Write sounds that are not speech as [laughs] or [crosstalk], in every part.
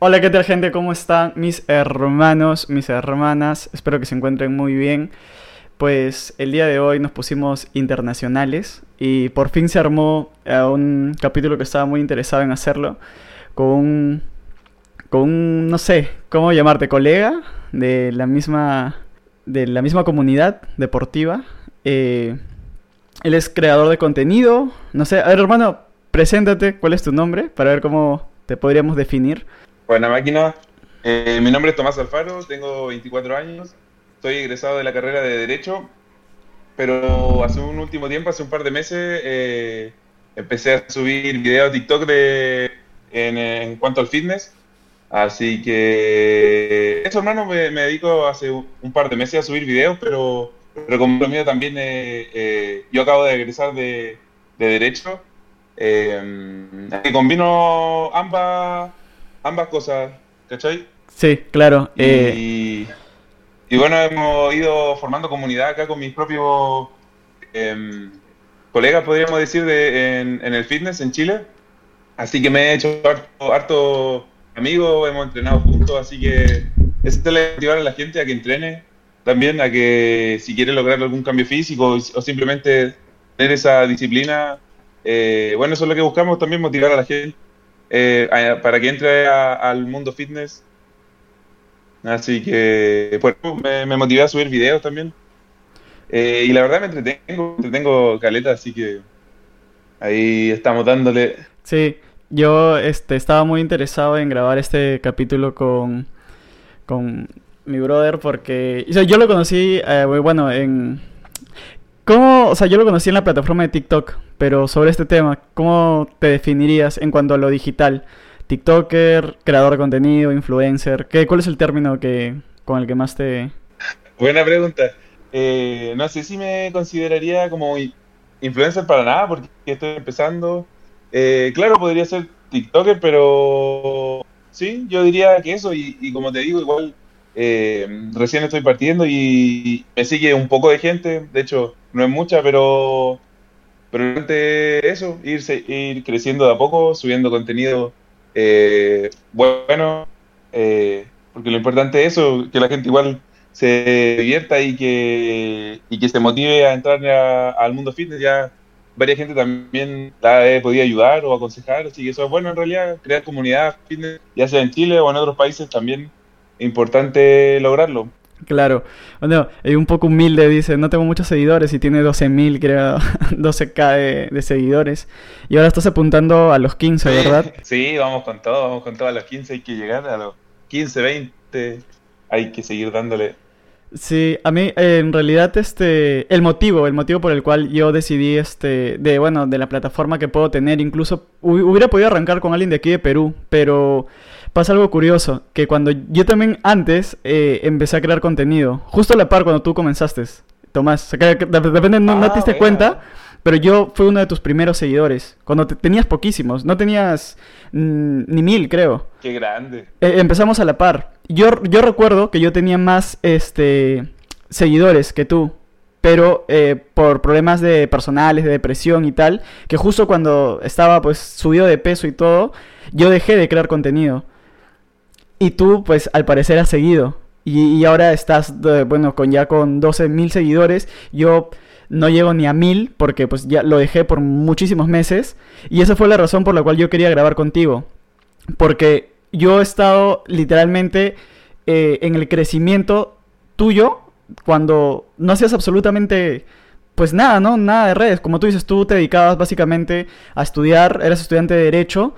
Hola, ¿qué tal gente? ¿Cómo están mis hermanos, mis hermanas? Espero que se encuentren muy bien. Pues el día de hoy nos pusimos internacionales y por fin se armó eh, un capítulo que estaba muy interesado en hacerlo con un, con no sé, ¿cómo llamarte? Colega de la misma, de la misma comunidad deportiva. Eh, él es creador de contenido. No sé, a ver hermano, preséntate, ¿cuál es tu nombre? Para ver cómo te podríamos definir. Buena máquina. Eh, mi nombre es Tomás Alfaro, tengo 24 años, estoy egresado de la carrera de Derecho, pero hace un último tiempo, hace un par de meses, eh, empecé a subir videos TikTok de, en, cuanto al fitness. Así que eso, hermano, me, dedico hace un par de meses a subir videos, pero, pero como lo mío también, eh, yo acabo de egresar de, de Derecho. que combino ambas ambas cosas, ¿cachai? Sí, claro. Y, eh, y, bueno, hemos ido formando comunidad acá con mis propios em, colegas, podríamos decir, de, en, el fitness en Chile. Así que me he hecho harto, amigos, hemos entrenado juntos, así que es motivar a la gente a que entrene, también a que si quiere lograr algún cambio físico o simplemente tener esa disciplina, eh, bueno, eso es lo que buscamos también, motivar a la gente eh, para que entre al mundo fitness. Así que pues, me, motivé a subir videos también. Eh, y la verdad me entretengo, entretengo caleta, así que ahí estamos dándole. Sí, yo este, estaba muy interesado en grabar este capítulo con, con mi brother porque yo lo conocí, eh, bueno, en... ¿Cómo? O sea, yo lo conocí en la plataforma de TikTok, pero sobre este tema, ¿cómo te definirías en cuanto a lo digital? TikToker, creador de contenido, influencer, ¿qué, ¿cuál es el término que, con el que más te... Buena pregunta. Eh, no sé si me consideraría como influencer para nada, porque estoy empezando. Eh, claro, podría ser TikToker, pero sí, yo diría que eso, y, como te digo, igual eh, recién estoy partiendo y me sigue un poco de gente, de hecho, no es mucha, pero pero eso, irse, ir creciendo de a poco, subiendo contenido eh, bueno, eh, porque lo importante es eso, que la gente igual se divierta y que, y que se motive a entrar al mundo fitness. Ya varias gente también la he podido ayudar o aconsejar, así que eso es bueno en realidad, crear comunidad fitness, ya sea en Chile o en otros países también es importante lograrlo. Claro. Bueno, es un poco humilde, dice, no tengo muchos seguidores y tiene 12.000, creo, [laughs] 12k de, seguidores. Y ahora estás apuntando a los 15, ¿verdad? [laughs] Sí, vamos con todo, vamos con todo a los 15, hay que llegar a los 15, 20, hay que seguir dándole. Sí, a mí en realidad este el motivo, el motivo por el cual yo decidí este de bueno, de la plataforma que puedo tener, incluso hubiera podido arrancar con alguien de aquí de Perú, pero pasa algo curioso, que cuando yo también antes eh, empecé a crear contenido, justo a la par cuando tú comenzaste, Tomás, de repente no, te diste cuenta, pero yo fui uno de tus primeros seguidores, cuando tenías poquísimos, no tenías mm, ni mil, creo. Qué grande. Eh, empezamos a la par. Yo, yo recuerdo que yo tenía más este, seguidores que tú, pero eh, por problemas de personales, de depresión y tal, que justo cuando estaba pues subido de peso y todo, yo dejé de crear contenido. Y tú, pues, al parecer has seguido. Y, ahora estás, bueno, con ya con 12 mil seguidores. Yo no llego ni a mil porque pues ya lo dejé por muchísimos meses. Y esa fue la razón por la cual yo quería grabar contigo. Porque yo he estado literalmente eh, en el crecimiento tuyo cuando no hacías absolutamente pues nada, ¿no? Nada de redes. Como tú dices, tú te dedicabas básicamente a estudiar, eras estudiante de derecho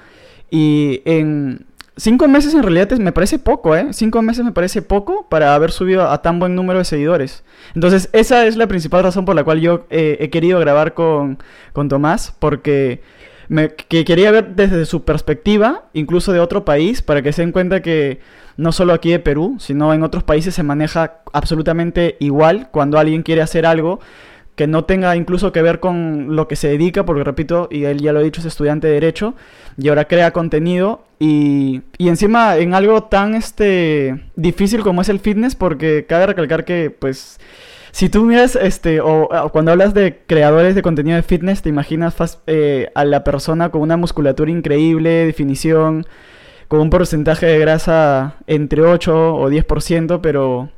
y en, Cinco meses en realidad me parece poco, ¿eh? Cinco meses me parece poco para haber subido a tan buen número de seguidores. Entonces, esa es la principal razón por la cual yo eh, he querido grabar con, con Tomás, porque me, que quería ver desde su perspectiva, incluso de otro país, para que se den cuenta que no solo aquí de Perú, sino en otros países se maneja absolutamente igual cuando alguien quiere hacer algo que no tenga incluso que ver con lo que se dedica, porque repito, y él ya lo ha dicho, es estudiante de Derecho, y ahora crea contenido, y, y encima en algo tan este, difícil como es el fitness, porque cabe recalcar que, pues, si tú miras, este, o, cuando hablas de creadores de contenido de fitness, te imaginas eh, a la persona con una musculatura increíble, definición, con un porcentaje de grasa entre 8 o 10%, pero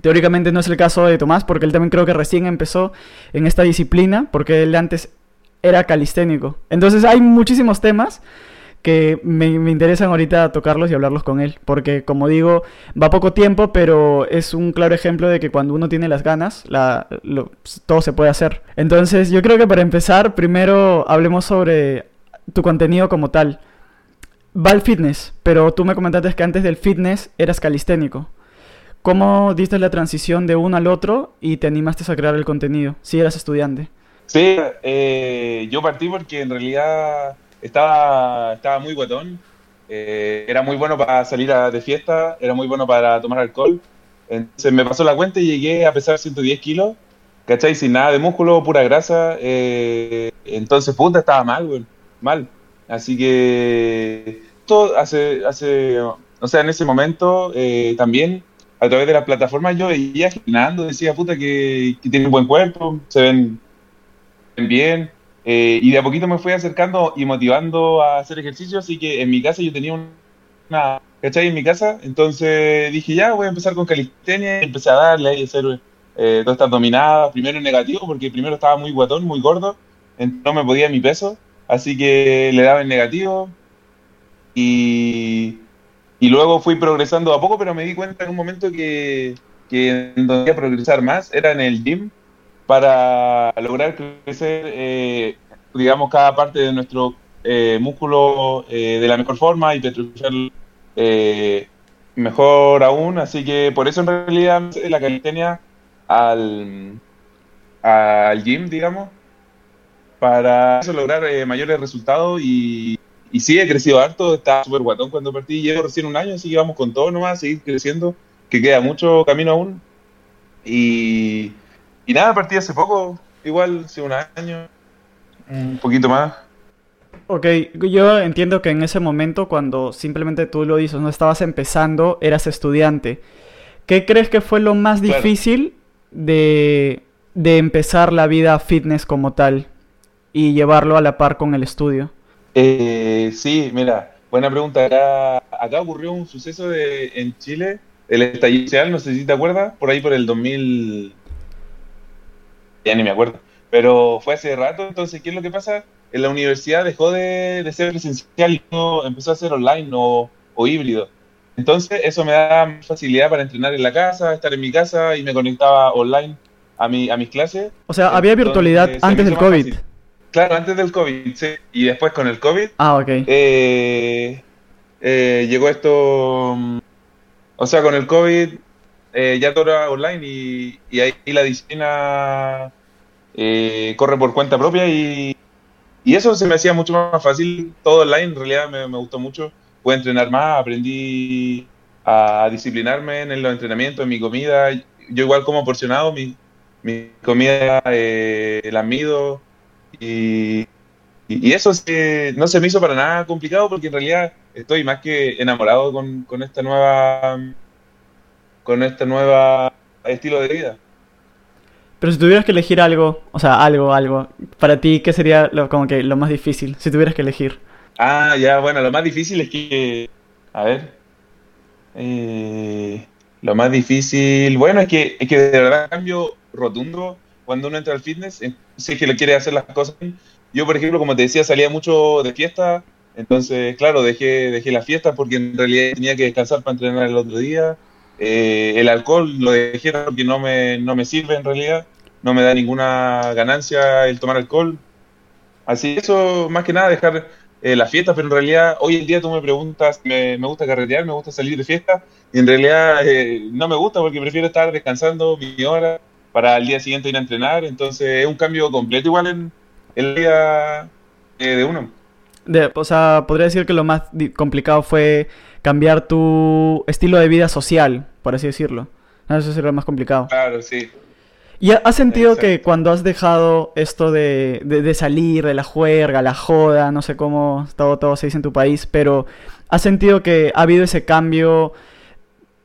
teóricamente no es el caso de Tomás, porque él también creo que recién empezó en esta disciplina, porque él antes era calisténico. Entonces hay muchísimos temas que me, interesan ahorita tocarlos y hablarlos con él, porque como digo, va poco tiempo, pero es un claro ejemplo de que cuando uno tiene las ganas, la, todo se puede hacer. Entonces yo creo que para empezar, primero hablemos sobre tu contenido como tal. Va al fitness, pero tú me comentaste que antes del fitness eras calisténico. ¿Cómo diste la transición de uno al otro y te animaste a crear el contenido si eras estudiante? Sí, eh, yo partí porque en realidad estaba, estaba muy guatón. Eh, era muy bueno para salir a, de fiesta, era muy bueno para tomar alcohol. Entonces me pasó la cuenta y llegué a pesar 110 kilos, ¿cachai? Sin nada de músculo, pura grasa. Eh, entonces, puta, estaba mal, güey, mal. Así que, todo hace, hace, o sea, en ese momento eh, también, a través de las plataformas, yo veía girando, decía, puta, que, que tienen buen cuerpo, se ven bien, eh, y de a poquito me fui acercando y motivando a hacer ejercicio, así que en mi casa yo tenía una, ¿cachai? En mi casa, entonces dije, ya, voy a empezar con calistenia, y empecé a darle a hacer eh, todas estas dominadas, primero en negativo, porque primero estaba muy guatón, muy gordo, no me podía mi peso, así que le daba en negativo, y, y luego fui progresando a poco, pero me di cuenta en un momento que, que donde progresar más era en el gym, para lograr crecer, eh, digamos, cada parte de nuestro eh, músculo eh, de la mejor forma y petrificar mejor aún. Así que por eso en realidad la calistenia al, al gym, digamos, para eso lograr mayores resultados y, y sí, he crecido harto, estaba súper guatón cuando partí, llevo recién un año, así que vamos con todo nomás, seguir creciendo, que queda mucho camino aún. Y, y nada, partí hace poco, igual, hace un año, un poquito más. Ok, yo entiendo que en ese momento, cuando simplemente tú lo dices, no estabas empezando, eras estudiante. ¿Qué crees que fue lo más difícil de, de empezar la vida fitness como tal y llevarlo a la par con el estudio? Eh, sí, mira, buena pregunta. Acá, ocurrió un suceso de, en Chile, el estallido social, no sé si te acuerdas, por ahí por el 2000, ya ni me acuerdo. Pero fue hace rato, entonces, ¿qué es lo que pasa? En la universidad dejó de, ser presencial y empezó a ser online o, híbrido. Entonces, eso me da facilidad para entrenar en la casa, estar en mi casa y me conectaba online a, mi, a mis clases. O sea, había virtualidad antes del COVID. Claro, antes del COVID, sí. Y después con el COVID. Ah, ok. Eh, eh, llegó esto. O sea, con el COVID eh, ya todo era online y, ahí la disciplina eh, corre por cuenta propia y, eso se me hacía mucho más fácil, todo online, en realidad me, gustó mucho, pude entrenar más, aprendí a disciplinarme en los entrenamientos, en mi comida, yo igual como porcionado, mi, mi comida eh, la mido y, y eso no se me hizo para nada complicado porque en realidad estoy más que enamorado con, con esta nueva con este nuevo estilo de vida. Pero si tuvieras que elegir algo, o sea, algo, algo, para ti, ¿qué sería lo, como que lo más difícil, si tuvieras que elegir? Ah, ya, bueno, lo más difícil es que, a ver, eh, lo más difícil, bueno, es que, es que de verdad cambio rotundo cuando uno entra al fitness, si es que le quiere hacer las cosas. Yo, por ejemplo, como te decía, salía mucho de fiesta, entonces, claro, dejé, dejé la fiesta porque en realidad tenía que descansar para entrenar el otro día eh, el alcohol lo dejé porque no me, no me sirve en realidad, no me da ninguna ganancia el tomar alcohol. Así eso, más que nada, dejar eh, las fiestas, pero en realidad hoy en día tú me preguntas, me, me gusta carretear, me gusta salir de fiesta, y en realidad eh, no me gusta porque prefiero estar descansando mi hora para el día siguiente ir a entrenar, entonces es un cambio completo igual en el día de uno. De, o sea, podría decir que lo más complicado fue cambiar tu estilo de vida social, por así decirlo. Eso sería lo más complicado. Claro, sí. ¿Y has sentido que cuando has dejado esto de, de, salir, de la juerga, la joda, no sé cómo todo, todo se dice en tu país, pero has sentido que ha habido ese cambio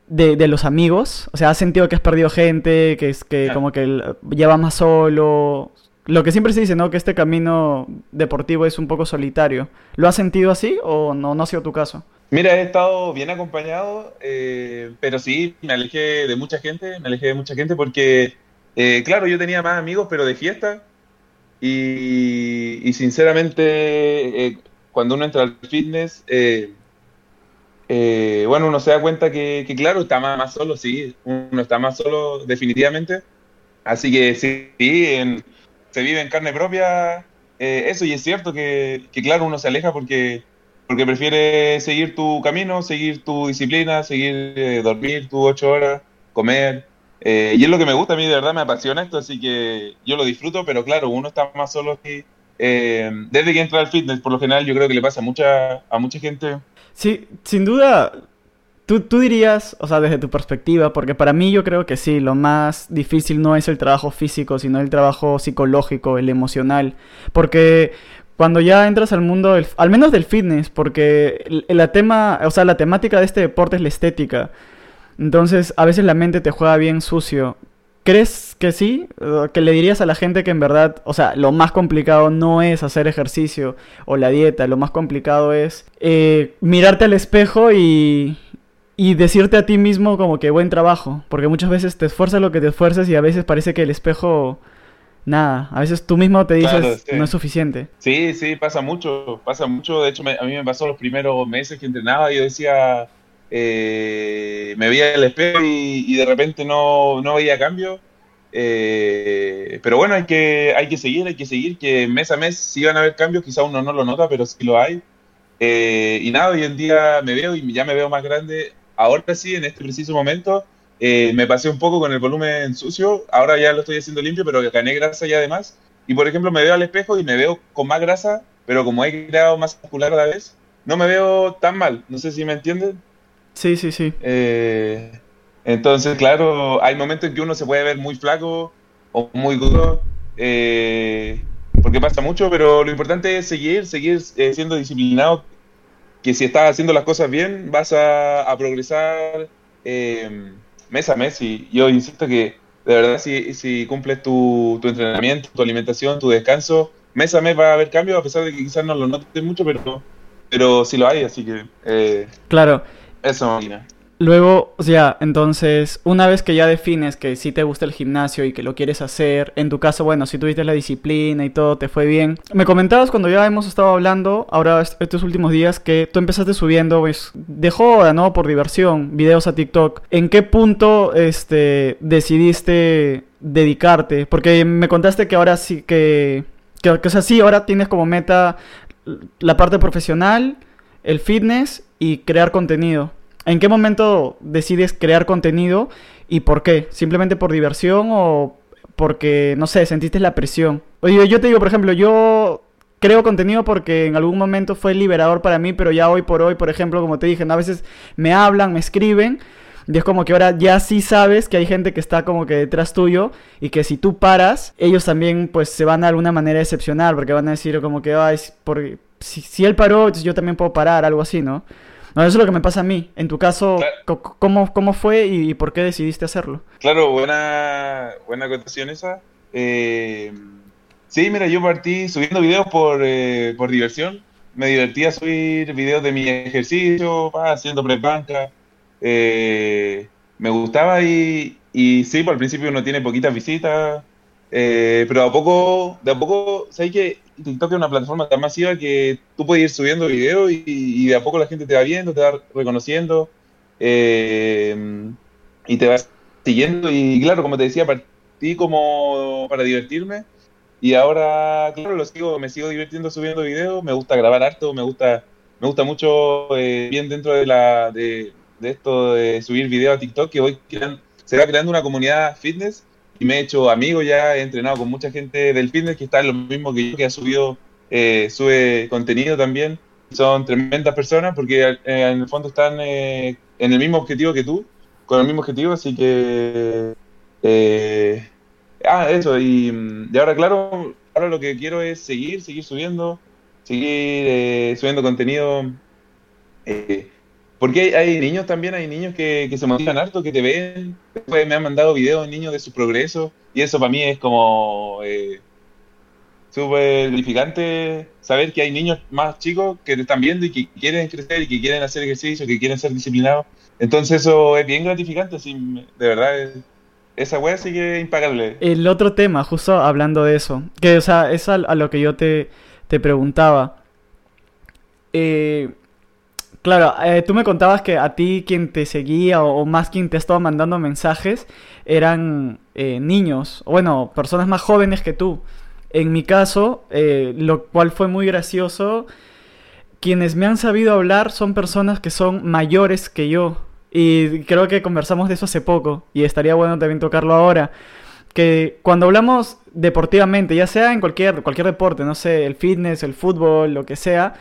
de, de los amigos? O sea, ¿has sentido que has perdido gente, que, es que como que lleva más solo? lo que siempre se dice, ¿no? Que este camino deportivo es un poco solitario. ¿Lo has sentido así o no, no ha sido tu caso? Mira, he estado bien acompañado, eh, pero sí, me alejé de mucha gente, me alejé de mucha gente porque, eh, claro, yo tenía más amigos, pero de fiesta, y, sinceramente, eh, cuando uno entra al fitness, bueno, uno se da cuenta que, claro, está más, solo, sí, uno está más solo definitivamente, así que sí, se vive en carne propia eso, y es cierto que, claro, uno se aleja porque porque prefieres seguir tu camino, seguir tu disciplina, seguir eh, dormir tus ocho horas, comer. Eh, y es lo que me gusta a mí, de verdad me apasiona esto, así que yo lo disfruto, pero claro, uno está más solo aquí. Eh, desde que entra al fitness, por lo general, yo creo que le pasa a mucha, a mucha gente. Sí, sin duda, tú, tú dirías, o sea, desde tu perspectiva, porque para mí yo creo que sí, lo más difícil no es el trabajo físico, sino el trabajo psicológico, el emocional, porque cuando ya entras al mundo, al menos del fitness, porque la tema, o sea, la temática de este deporte es la estética. Entonces, a veces la mente te juega bien sucio. ¿Crees que sí? ¿Que le dirías a la gente que en verdad, o sea, lo más complicado no es hacer ejercicio o la dieta, lo más complicado es eh, mirarte al espejo y, y decirte a ti mismo como que buen trabajo? Porque muchas veces te esfuerzas lo que te esfuerzas y a veces parece que el espejo nada. A veces tú mismo te dices no es suficiente. Sí, sí, pasa mucho, pasa mucho. De hecho, a mí me pasó los primeros meses que entrenaba, yo decía, eh, me veía el espejo y, de repente no, no veía cambio. Eh, pero bueno, hay que, hay que seguir, hay que seguir, que mes a mes sí van a haber cambios, quizá uno no lo nota, pero sí lo hay. Eh, y nada, hoy en día me veo y ya me veo más grande. Ahora sí, en este preciso momento, eh, me pasé un poco con el volumen sucio, ahora ya lo estoy haciendo limpio, pero gané grasa ya además. Y por ejemplo, me veo al espejo y me veo con más grasa, pero como he creado más muscular a la vez, no me veo tan mal. No sé si me entienden. Sí, sí, sí. Eh, entonces, claro, hay momentos en que uno se puede ver muy flaco o muy gordo, eh, porque pasa mucho, pero lo importante es seguir, seguir siendo disciplinado, que si estás haciendo las cosas bien, vas a, a progresar mes a mes y yo insisto que de verdad si, si cumples tu, tu entrenamiento, tu alimentación, tu descanso, mes a mes va a haber cambios a pesar de que quizás no lo notes mucho, pero, pero sí lo hay, así que... Eh, claro. Eso. Luego, o sea, entonces, una vez que ya defines que sí te gusta el gimnasio y que lo quieres hacer, en tu caso, bueno, si tuviste la disciplina y todo te fue bien. Me comentabas cuando ya hemos estado hablando, ahora estos últimos días, que tú empezaste subiendo, pues, de joda, ¿no? Por diversión, videos a TikTok. ¿En qué punto, este, decidiste dedicarte? Porque me contaste que ahora sí que, que, que o sea, sí, ahora tienes como meta la parte profesional, el fitness y crear contenido. ¿En qué momento decides crear contenido y por qué? ¿Simplemente por diversión o porque, no sé, sentiste la presión? Oye, yo te digo, por ejemplo, yo creo contenido porque en algún momento fue liberador para mí, pero ya hoy por hoy, por ejemplo, como te dije, a veces me hablan, me escriben. Y es como que ahora ya sí sabes que hay gente que está como que detrás tuyo y que si tú paras, ellos también pues se van a alguna manera decepcionar porque van a decir como que, ay, porque si, si él paró, yo también puedo parar, algo así, ¿no? No, eso es lo que me pasa a mí. En tu caso, ¿cómo, ¿cómo fue y por qué decidiste hacerlo? Claro, buena, buena acotación esa. Eh, sí, mira, yo partí subiendo videos por, eh, por diversión. Me divertía subir videos de mi ejercicio, haciendo pre-banca. Eh, me gustaba y, y sí, por el principio uno tiene poquitas visitas, eh, pero a poco, de a poco, ¿sabes que TikTok es una plataforma tan masiva que tú puedes ir subiendo videos y, de a poco la gente te va viendo, te va reconociendo eh, y te va siguiendo. Y claro, como te decía, partí como para divertirme y ahora, claro, lo sigo, me sigo divirtiendo subiendo videos, me gusta grabar harto, me gusta, me gusta mucho eh, bien dentro de la de, esto de subir videos a TikTok que hoy se va creando una comunidad fitness y me he hecho amigo ya, he entrenado con mucha gente del fitness que está en lo mismo que yo, que ha subido, eh, sube contenido también. Son tremendas personas porque eh, en el fondo están eh, en el mismo objetivo que tú, con el mismo objetivo, así que... ah, eso, y, y, ahora claro, ahora lo que quiero es seguir, seguir subiendo, seguir subiendo contenido. Eh, porque hay, niños también, hay niños que, se motivan harto, que te ven. Después me han mandado videos de niños de sus progresos. Y eso para mí es como. Eh, súper edificante saber que hay niños más chicos que te están viendo y que quieren crecer y que quieren hacer ejercicio, que quieren ser disciplinados. Entonces eso es bien gratificante, así, de verdad, esa wea sí que es impagable. El otro tema, justo hablando de eso, que o sea, es a, lo que yo te, te preguntaba. Eh, claro, eh, tú me contabas que a ti quien te seguía o, más quien te estaba mandando mensajes eran eh, niños, o bueno, personas más jóvenes que tú. En mi caso, lo cual fue muy gracioso, quienes me han sabido hablar son personas que son mayores que yo. Y creo que conversamos de eso hace poco y estaría bueno también tocarlo ahora. Que cuando hablamos deportivamente, ya sea en cualquier, cualquier deporte, no sé, el fitness, el fútbol, lo que sea,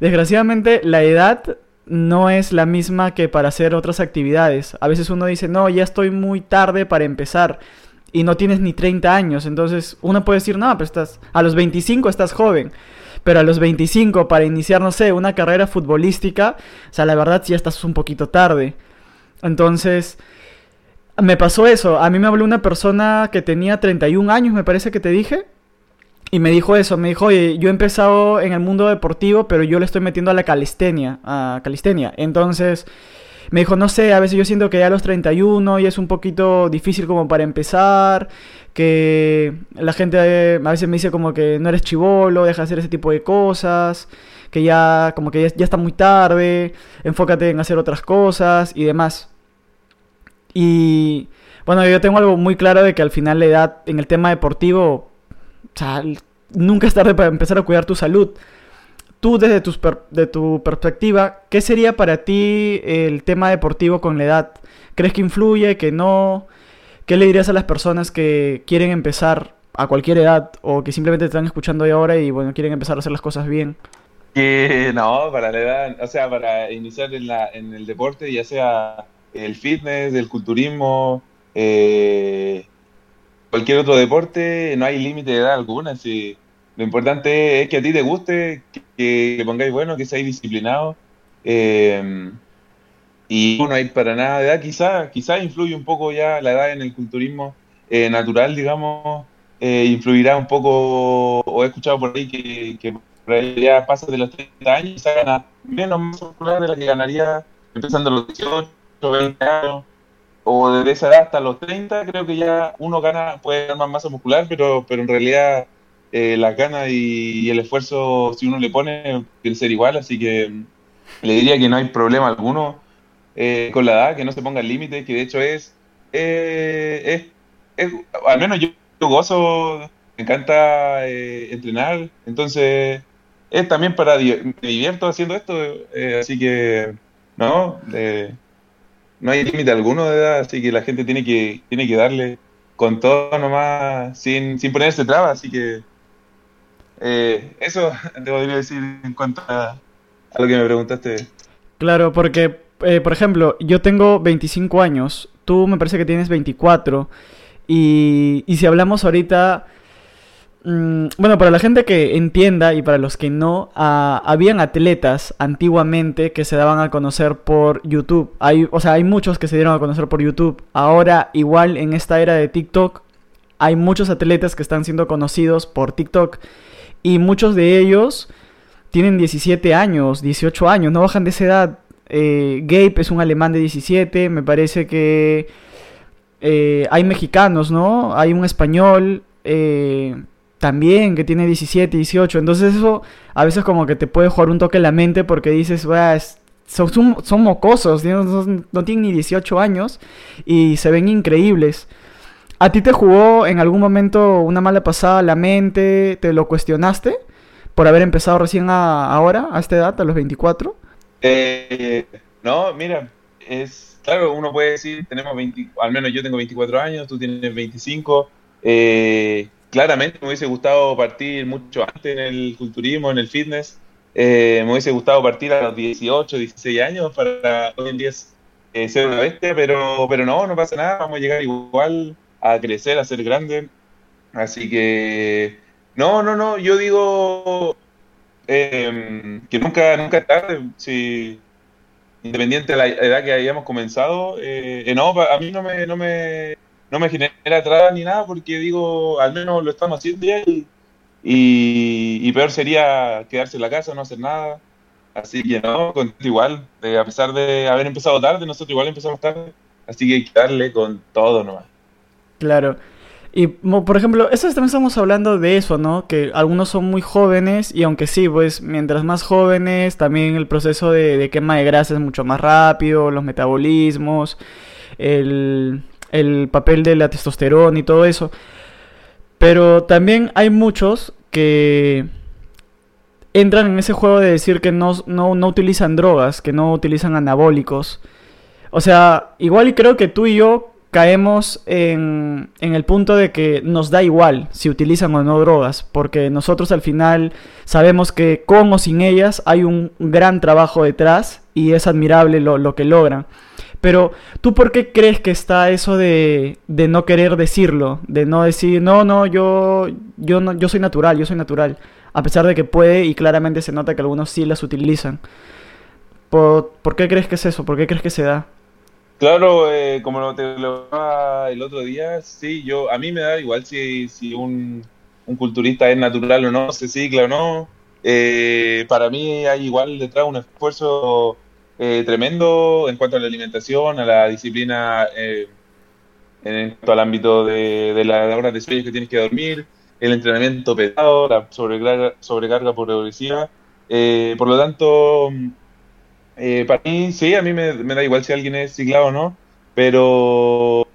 desgraciadamente la edad no es la misma que para hacer otras actividades. A veces uno dice, no, ya estoy muy tarde para empezar y no tienes ni 30 años. Entonces uno puede decir, no, pero estás, a los 25 estás joven. Pero a los 25 para iniciar, no sé, una carrera futbolística, o sea, la verdad ya estás un poquito tarde. Entonces, me pasó eso. A mí me habló una persona que tenía 31 años, me parece que te dije. Y me dijo eso, me dijo, oye, yo he empezado en el mundo deportivo, pero yo le estoy metiendo a la calistenia, a calistenia. Entonces, me dijo, no sé, a veces yo siento que ya a los 31 y es un poquito difícil como para empezar, que la gente a veces me dice como que no eres chivolo, deja de hacer ese tipo de cosas que ya como que ya, está muy tarde, enfócate en hacer otras cosas y demás. Y bueno, yo tengo algo muy claro de que al final la edad en el tema deportivo, o sea, nunca es tarde para empezar a cuidar tu salud. Tú desde tu, de tu perspectiva, ¿qué sería para ti el tema deportivo con la edad? ¿Crees que influye, que no? ¿Qué le dirías a las personas que quieren empezar a cualquier edad o que simplemente te están escuchando ahora y bueno, quieren empezar a hacer las cosas bien? Que no, para la edad, o sea, para iniciar en, la, en el deporte, ya sea el fitness, el culturismo, eh, cualquier otro deporte, no hay límite de edad alguna. Si, lo importante es que a ti te guste, que, pongáis bueno, que seáis disciplinados. Eh, y no hay para nada de edad, quizás quizá influye un poco ya la edad en el culturismo eh, natural, digamos, influirá un poco, o he escuchado por ahí que, que ya pasa de los 30 años y se gana menos muscular de la que ganaría empezando a los 18, 20 años, o desde esa edad hasta los 30, creo que ya uno gana, puede ganar más masa muscular, pero, pero en realidad eh, las ganas y, el esfuerzo, si uno le pone, tiene ser igual, así que mm, le diría que no hay problema alguno eh, con la edad, que no se ponga límite, que de hecho es, eh, es, es, al menos yo, gozo, me encanta eh, entrenar, entonces es también para me divierto haciendo esto, eh, así que no, eh, no hay límite alguno de edad, así que la gente tiene que tiene que darle con todo nomás, sin, sin ponerse trabas, así que eh, eso [laughs] te podría decir en cuanto a, lo que me preguntaste. Claro, porque, por ejemplo, yo tengo 25 años, tú me parece que tienes 24, y, y si hablamos ahorita bueno, para la gente que entienda y para los que no, ah, habían atletas antiguamente que se daban a conocer por YouTube. Hay, o sea, hay muchos que se dieron a conocer por YouTube. Ahora, igual en esta era de TikTok, hay muchos atletas que están siendo conocidos por TikTok. Y muchos de ellos tienen 17 años, 18 años, no bajan de esa edad. Eh, Gabe es un alemán de 17, me parece que eh, hay mexicanos, ¿no? Hay un español. Eh, también, que tiene 17, 18. Entonces eso a veces como que te puede jugar un toque en la mente porque dices, son, son, mocosos, no, tienen ni 18 años y se ven increíbles. ¿A ti te jugó en algún momento una mala pasada la mente? ¿Te lo cuestionaste por haber empezado recién ahora, a esta edad, a los 24? Eh, no, mira, es claro, uno puede decir, tenemos 20, al menos yo tengo 24 años, tú tienes 25. Eh, claramente me hubiese gustado partir mucho antes en el culturismo, en el fitness. Eh, me hubiese gustado partir a los 18, 16 años para hoy en día eh, ser una bestia, pero, pero no, no pasa nada, vamos a llegar igual a crecer, a ser grande. Así que, no, no, no, yo digo em, que nunca, nunca es tarde, si, independiente de la edad que hayamos comenzado, eh, no, a mí no me, no me no me genera atrás ni nada porque digo, al menos lo estamos haciendo ya y, peor sería quedarse en la casa, no hacer nada. Así que no, igual, a pesar de haber empezado tarde, nosotros igual empezamos tarde, así que hay que darle con todo nomás. Claro. Y por ejemplo, eso también estamos hablando de eso, ¿no? Que algunos son muy jóvenes y aunque sí, pues mientras más jóvenes, también el proceso de, quema de grasa es mucho más rápido, los metabolismos, el, el papel de la testosterona y todo eso. Pero también hay muchos que entran en ese juego de decir que no, no, no utilizan drogas, que no utilizan anabólicos. O sea, igual y creo que tú y yo caemos en, en, el punto de que nos da igual si utilizan o no drogas, porque nosotros al final sabemos que con o sin ellas hay un gran trabajo detrás y es admirable lo, lo que logran. Pero tú por qué crees que está eso de, de, no querer decirlo, de no decir, no, no, yo, yo, no, yo soy natural, yo soy natural, a pesar de que puede y claramente se nota que algunos sí las utilizan. ¿Por, ¿por qué crees que es eso? ¿Por qué crees que se da? Claro, eh, como te lo el otro día, sí, yo a mí me da igual si, si un, culturista es natural o no, se cicla o no. Eh, para mí hay igual detrás un esfuerzo eh, tremendo en cuanto a la alimentación, a la disciplina en cuanto al ámbito de, de las horas de sueño que tienes que dormir, el entrenamiento pesado, la sobrecarga, sobrecarga progresiva. por lo tanto, eh, para mí, sí, a mí me, da igual si alguien es ciclado o no, pero...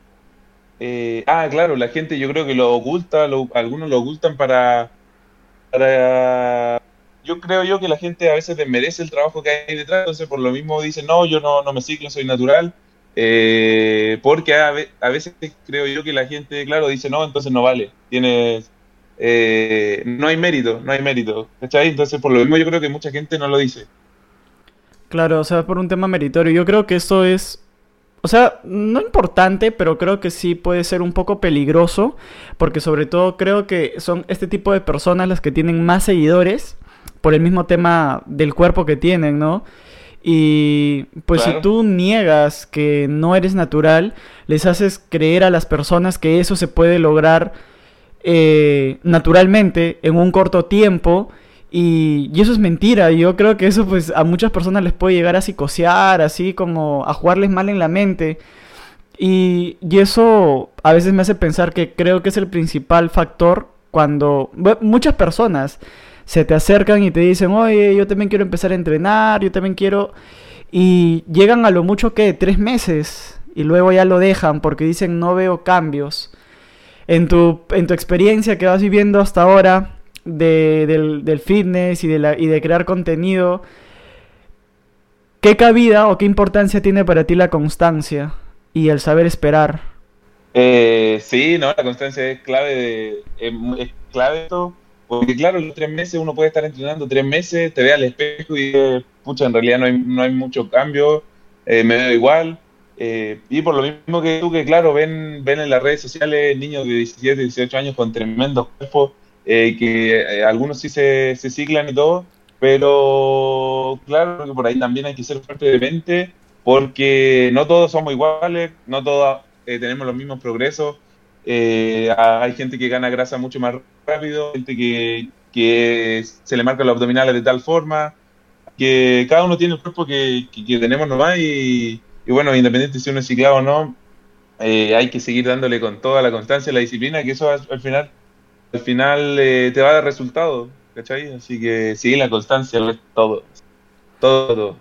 Eh, ah, claro, la gente yo creo que lo oculta, algunos lo ocultan para, para... Yo creo yo que la gente a veces desmerece el trabajo que hay detrás, entonces por lo mismo dicen, no, yo no, no me ciclo, soy natural, eh, porque a, veces creo yo que la gente, claro, dice, no, entonces no vale, tienes... no hay mérito, no hay mérito, ¿cachai? Entonces por lo mismo yo creo que mucha gente no lo dice. Claro, o sea, por un tema meritorio. Yo creo que esto es, o sea, no importante, pero creo que sí puede ser un poco peligroso, porque sobre todo creo que son este tipo de personas las que tienen más seguidores por el mismo tema del cuerpo que tienen, ¿no? Y pues si tú niegas que no eres natural, les haces creer a las personas que eso se puede lograr eh, naturalmente en un corto tiempo y, eso es mentira. Y yo creo que eso pues a muchas personas les puede llegar a psicosear, así como a jugarles mal en la mente. Y, y eso a veces me hace pensar que creo que es el principal factor cuando muchas personas se te acercan y te dicen, oye, yo también quiero empezar a entrenar, yo también quiero... Y llegan a lo mucho que tres meses y luego ya lo dejan porque dicen no veo cambios. En tu, en tu experiencia que vas viviendo hasta ahora, de, del, fitness y de, la, y de crear contenido, ¿qué cabida o qué importancia tiene para ti la constancia y el saber esperar? Eh, sí, no, la constancia es clave, es, clave esto, porque claro, los tres meses uno puede estar entrenando tres meses, te ve al espejo y pucha, en realidad no hay, no hay mucho cambio, eh, me veo igual. Eh, y por lo mismo que tú, que claro, ven, ven en las redes sociales niños de 17, 18 años con tremendos cuerpos, eh, que algunos sí se, se ciclan y todo, pero claro que por ahí también hay que ser fuerte de mente, porque no todos somos iguales, no todos tenemos los mismos progresos. hay gente que gana grasa mucho más rápido, gente que, que se le marca los abdominales de tal forma, que cada uno tiene el cuerpo que, que, tenemos nomás y, y, bueno, independiente si uno es ciclado o no, hay que seguir dándole con toda la constancia, la disciplina, que eso al final al final eh, te va a dar resultado, ¿cachai? Así que sí, la constancia, todo. Todo,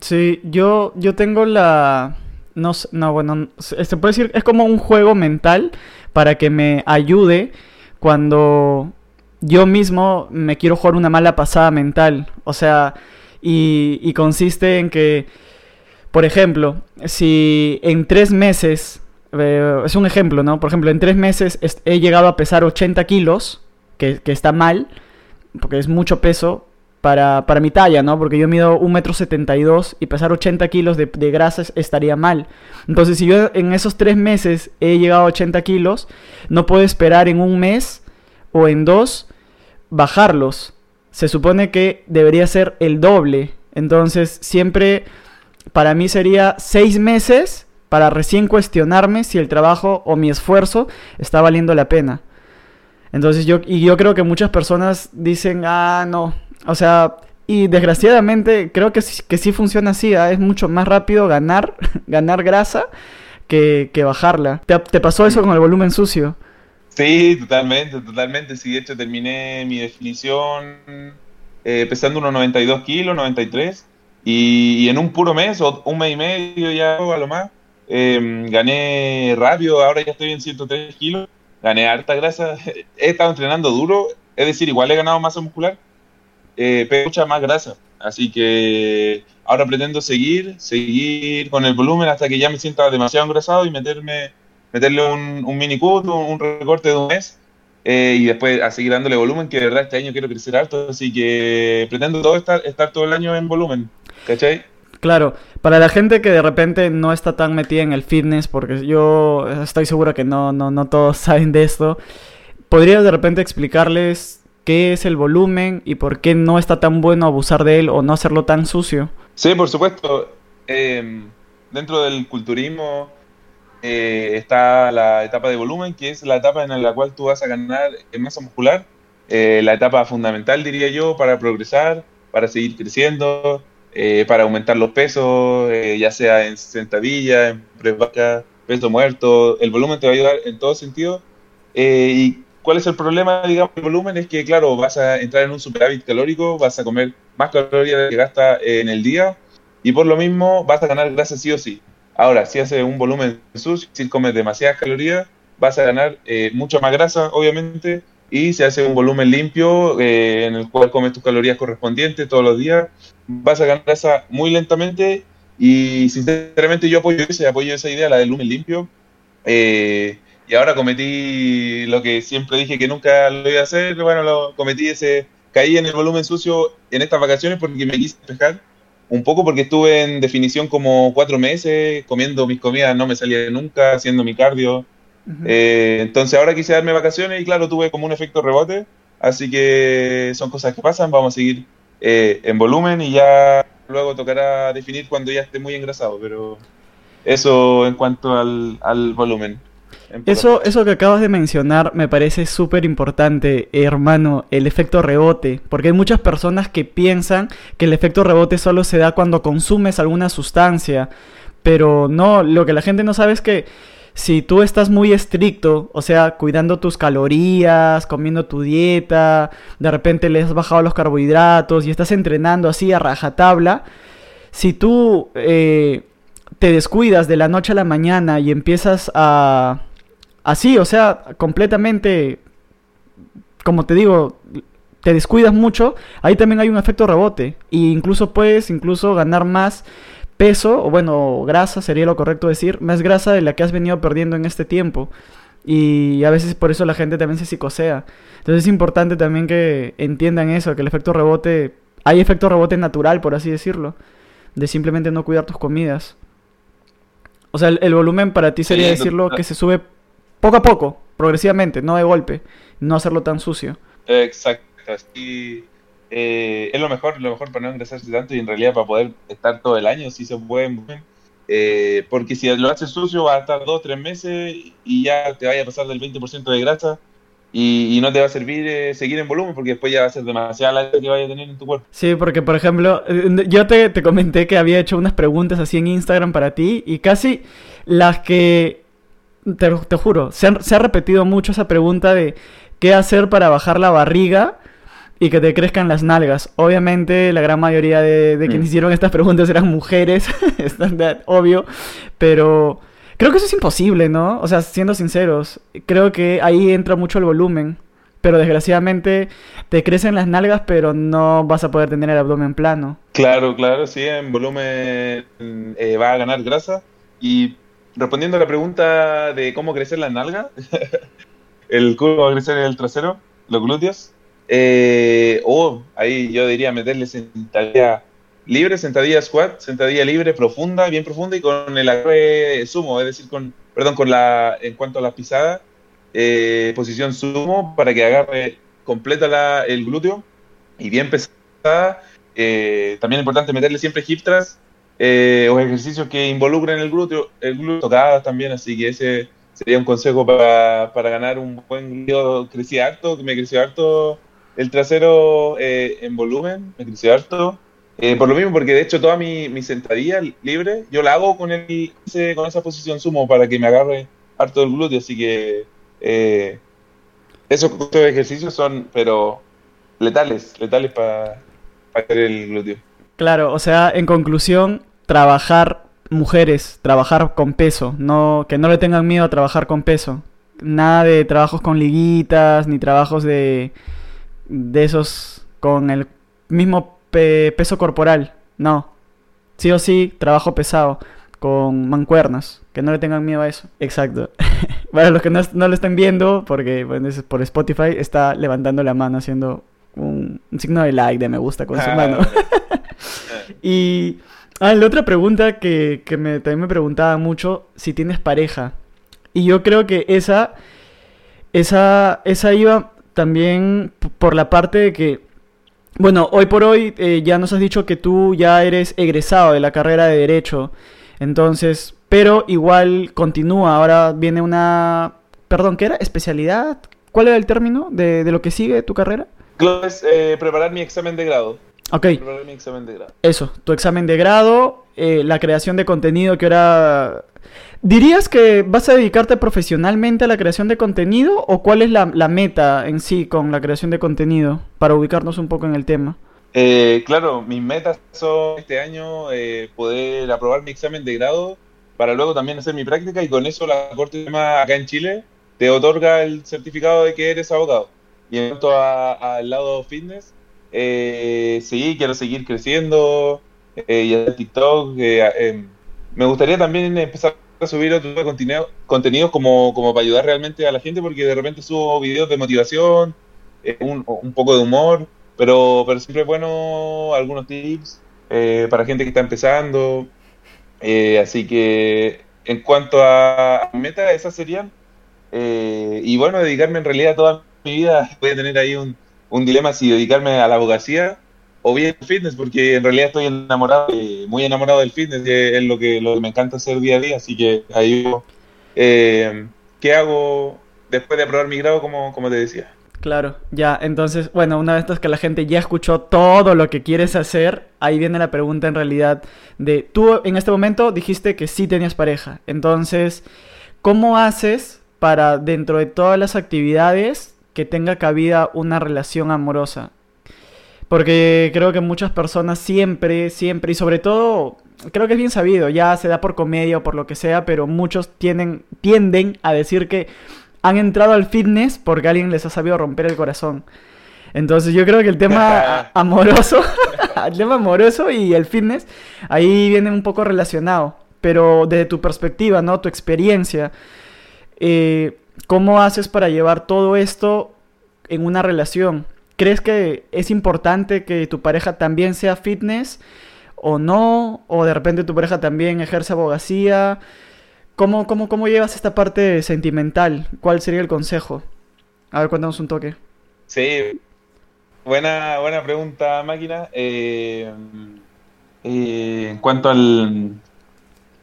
Sí, yo, yo tengo la... No, no, bueno, se puede decir, es como un juego mental para que me ayude cuando yo mismo me quiero jugar una mala pasada mental. O sea, y, consiste en que, por ejemplo, si en tres meses eh, es un ejemplo, ¿no? Por ejemplo, en tres meses he llegado a pesar 80 kilos, que, está mal, porque es mucho peso para, mi talla, ¿no? Porque yo mido 1,72 m y pesar 80 kilos de, de grasa estaría mal. Entonces, si yo en esos tres meses he llegado a 80 kilos, no puedo esperar en un mes o en dos bajarlos. Se supone que debería ser el doble. Entonces, siempre para mí sería seis meses para recién cuestionarme si el trabajo o mi esfuerzo está valiendo la pena. Entonces yo, y yo creo que muchas personas dicen, ah, no, o sea, y desgraciadamente creo que, que sí funciona así, ¿ah? es mucho más rápido ganar, [laughs] ganar grasa que, bajarla. ¿Te, pasó eso con el volumen sucio? Sí, totalmente, totalmente. Sí, de hecho terminé mi definición eh, pesando unos 92 kilos, 93. Y, y, en un puro mes, o un mes y medio ya a lo más, em, gané rápido, ahora ya estoy en 103 kilos, gané harta grasa, [laughs] he estado entrenando duro, es decir, igual he ganado masa muscular, eh, pero mucha más grasa. Así que ahora pretendo seguir, seguir con el volumen hasta que ya me sienta demasiado engrasado y meterme, meterle un, un mini cut, un, recorte de un mes eh, y después a seguir dándole volumen, que de verdad este año quiero crecer alto, así que pretendo todo estar, estar todo el año en volumen, ¿cachai? Claro, para la gente que de repente no está tan metida en el fitness, porque yo estoy seguro que no, no, no todos [laughs] saben de esto, ¿podrías de repente explicarles qué es el volumen y por qué no está tan bueno abusar de él o no hacerlo tan sucio? Sí, por supuesto. Em, dentro del culturismo eh, está la etapa de volumen, que es la etapa en la cual tú vas a ganar masa muscular, eh, la etapa fundamental, diría yo, para progresar, para seguir creciendo, eh, para aumentar los pesos, ya sea en sentadilla, en press peso muerto. El volumen te va a ayudar en todo sentido. y ¿Cuál es el problema, digamos, del volumen? Es que, claro, vas a entrar en un superávit calórico, vas a comer más calorías que gasta en el día y por lo mismo vas a ganar grasa sí o sí. Ahora, si haces un volumen sucio, si comes demasiadas calorías, vas a ganar eh, mucha más grasa, obviamente, y si haces un volumen limpio eh, en el cual comes tus calorías correspondientes todos los días, vas a ganar grasa muy lentamente y sinceramente yo apoyo, ese, apoyo esa idea, la del volumen limpio. Eh, y ahora cometí lo que siempre dije que nunca lo iba a hacer, bueno, lo cometí ese, caí en el volumen sucio en estas vacaciones porque me quise despejar un poco porque estuve en definición como cuatro meses, comiendo mis comidas, no me salía nunca, haciendo mi cardio. Eh, entonces ahora quise darme vacaciones y claro, tuve como un efecto rebote, así que son cosas que pasan, vamos a seguir eh, en volumen y ya luego tocará definir cuando ya esté muy engrasado, pero eso en cuanto al, al volumen. Eso, eso que acabas de mencionar me parece súper importante, hermano, el efecto rebote, porque hay muchas personas que piensan que el efecto rebote solo se da cuando consumes alguna sustancia, pero no, lo que la gente no sabe es que si tú estás muy estricto, o sea, cuidando tus calorías, comiendo tu dieta, de repente le has bajado los carbohidratos y estás entrenando así a rajatabla, si tú eh, te descuidas de la noche a la mañana y empiezas a Así, o sea, completamente, como te digo, te descuidas mucho, ahí también hay un efecto rebote. E incluso puedes incluso ganar más peso, o bueno, grasa sería lo correcto decir, más grasa de la que has venido perdiendo en este tiempo. Y a veces por eso la gente también se psicosea. Entonces es importante también que entiendan eso, que el efecto rebote, hay efecto rebote natural, por así decirlo, de simplemente no cuidar tus comidas. O sea, el, volumen para ti sería decirlo que se sube poco a poco, progresivamente, no de golpe, no hacerlo tan sucio. Exacto, así eh, es lo mejor, lo mejor para no ingresarse tanto y en realidad para poder estar todo el año, si se puede, eh, porque si lo haces sucio va a estar dos, tres meses y ya te vaya a pasar del 20% de grasa y, no te va a servir eh, seguir en volumen porque después ya va a ser demasiada la que vaya a tener en tu cuerpo. Sí, porque por ejemplo, yo te, te comenté que había hecho unas preguntas así en Instagram para ti y casi las que te, juro, se, ha repetido mucho esa pregunta de qué hacer para bajar la barriga y que te crezcan las nalgas. Obviamente la gran mayoría de, quienes mm. hicieron estas preguntas eran mujeres, [laughs] es obvio, pero creo que eso es imposible, ¿no? O sea, siendo sinceros, creo que ahí entra mucho el volumen. Pero desgraciadamente te crecen las nalgas, pero no vas a poder tener el abdomen plano. Claro, claro, sí, en volumen eh, va a ganar grasa. Y respondiendo a la pregunta de cómo crecer la nalga, [laughs] el culo va a crecer el trasero, los glúteos. Eh, o ahí yo diría meterle sentadilla libre, sentadilla squat, sentadilla libre profunda, bien profunda y con el agarre sumo, es decir, con, perdón, con la, en cuanto a la pisada, eh, posición sumo para que agarre completa la, el glúteo y bien pesada. Eh, también es importante meterle siempre hip thrust eh, o ejercicios que involucren el glúteo, el glúteo tocadas también, así que ese sería un consejo para, para ganar un buen glúteo. Crecí harto, me creció harto el trasero eh, en volumen, me creció harto. Eh, por lo mismo, porque de hecho toda mi, mi sentadilla libre, yo la hago con, el, con esa posición sumo para que me agarre harto el glúteo, así que eh, esos ejercicios son, pero letales, letales para hacer el glúteo. Claro, o sea, en conclusión, trabajar mujeres, trabajar con peso, no que no le tengan miedo a trabajar con peso. Nada de trabajos con liguitas, ni trabajos de, de esos con el mismo peso corporal. No. Sí o sí, trabajo pesado, con mancuernas, que no le tengan miedo a eso. Exacto. [laughs] Para los que no, lo están viendo, porque por Spotify, está levantando la mano haciendo un, signo de like, de me gusta con su ah, mano. [laughs] y ah, la otra pregunta que, que me, también me preguntaba mucho, si tienes pareja. Y yo creo que esa, esa, esa iba también por la parte de que, bueno, hoy por hoy eh, ya nos has dicho que tú ya eres egresado de la carrera de Derecho. Entonces, pero igual continúa. Ahora viene una, perdón, ¿qué era? ¿Especialidad? ¿Cuál era el término de, de lo que sigue tu carrera? Es eh, preparar mi examen de grado. Ok. Preparar mi examen de grado. Eso, tu examen de grado, eh, la creación de contenido que ahora... ¿Dirías que vas a dedicarte profesionalmente a la creación de contenido o cuál es la, meta en sí con la creación de contenido para ubicarnos un poco en el tema? Eh, claro, mis metas son este año poder aprobar mi examen de grado para luego también hacer mi práctica y con eso la Corte acá en Chile te otorga el certificado de que eres abogado. Y en cuanto al lado fitness, eh, sí, quiero seguir creciendo eh, y hacer TikTok. Eh, em, me gustaría también empezar a subir otro contenido, contenidos como, como para ayudar realmente a la gente, porque de repente subo videos de motivación, eh, un, poco de humor, pero, pero siempre es bueno algunos tips para gente que está empezando. así que en cuanto a metas, esas serían. y bueno, dedicarme en realidad toda mi vida voy a tener ahí un, un dilema si dedicarme a la abogacía o bien fitness, porque en realidad estoy enamorado, muy enamorado del fitness, que es lo que, lo que me encanta hacer día a día, así que ahí eh, ¿qué hago después de aprobar mi grado, como, como te decía? Claro, ya, entonces, bueno, una vez que la gente ya escuchó todo lo que quieres hacer, ahí viene la pregunta en realidad de, tú en este momento dijiste que sí tenías pareja, entonces, ¿cómo haces para dentro de todas las actividades que tenga cabida una relación amorosa. Porque creo que muchas personas siempre, siempre, y sobre todo, creo que es bien sabido, ya se da por comedia o por lo que sea, pero muchos tienden, tienden a decir que han entrado al fitness porque alguien les ha sabido romper el corazón. Entonces yo creo que el tema [laughs] amoroso, [laughs] el tema amoroso y el fitness, ahí viene un poco relacionado. Pero desde tu perspectiva, ¿no? Tu experiencia. Eh, ¿Cómo haces para llevar todo esto en una relación? ¿Crees que es importante que tu pareja también sea fitness o no? ¿O de repente tu pareja también ejerce abogacía? ¿Cómo, cómo, cómo llevas esta parte sentimental? ¿Cuál sería el consejo? A ver, cuéntanos un toque. Sí, buena, buena pregunta, máquina. Eh, eh, en cuanto al...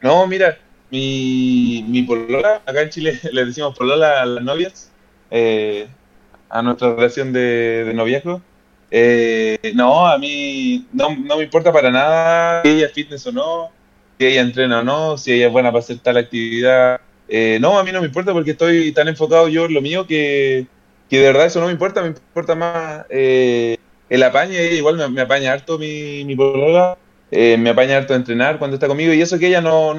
No, mira, mi, mi polola, acá en Chile [laughs] le decimos polola a las novias, eh, a nuestra relación de, noviazgo. Eh, no, a mí no, no, me importa para nada si ella es fitness o no, si ella entrena o no, si ella es buena para hacer tal actividad. Eh, no, a mí no me importa porque estoy tan enfocado yo en lo mío que, que de verdad eso no me importa, me importa más el apañe, igual me, apaña harto mi, mi polola, me apaña harto entrenar cuando está conmigo y eso que ella no,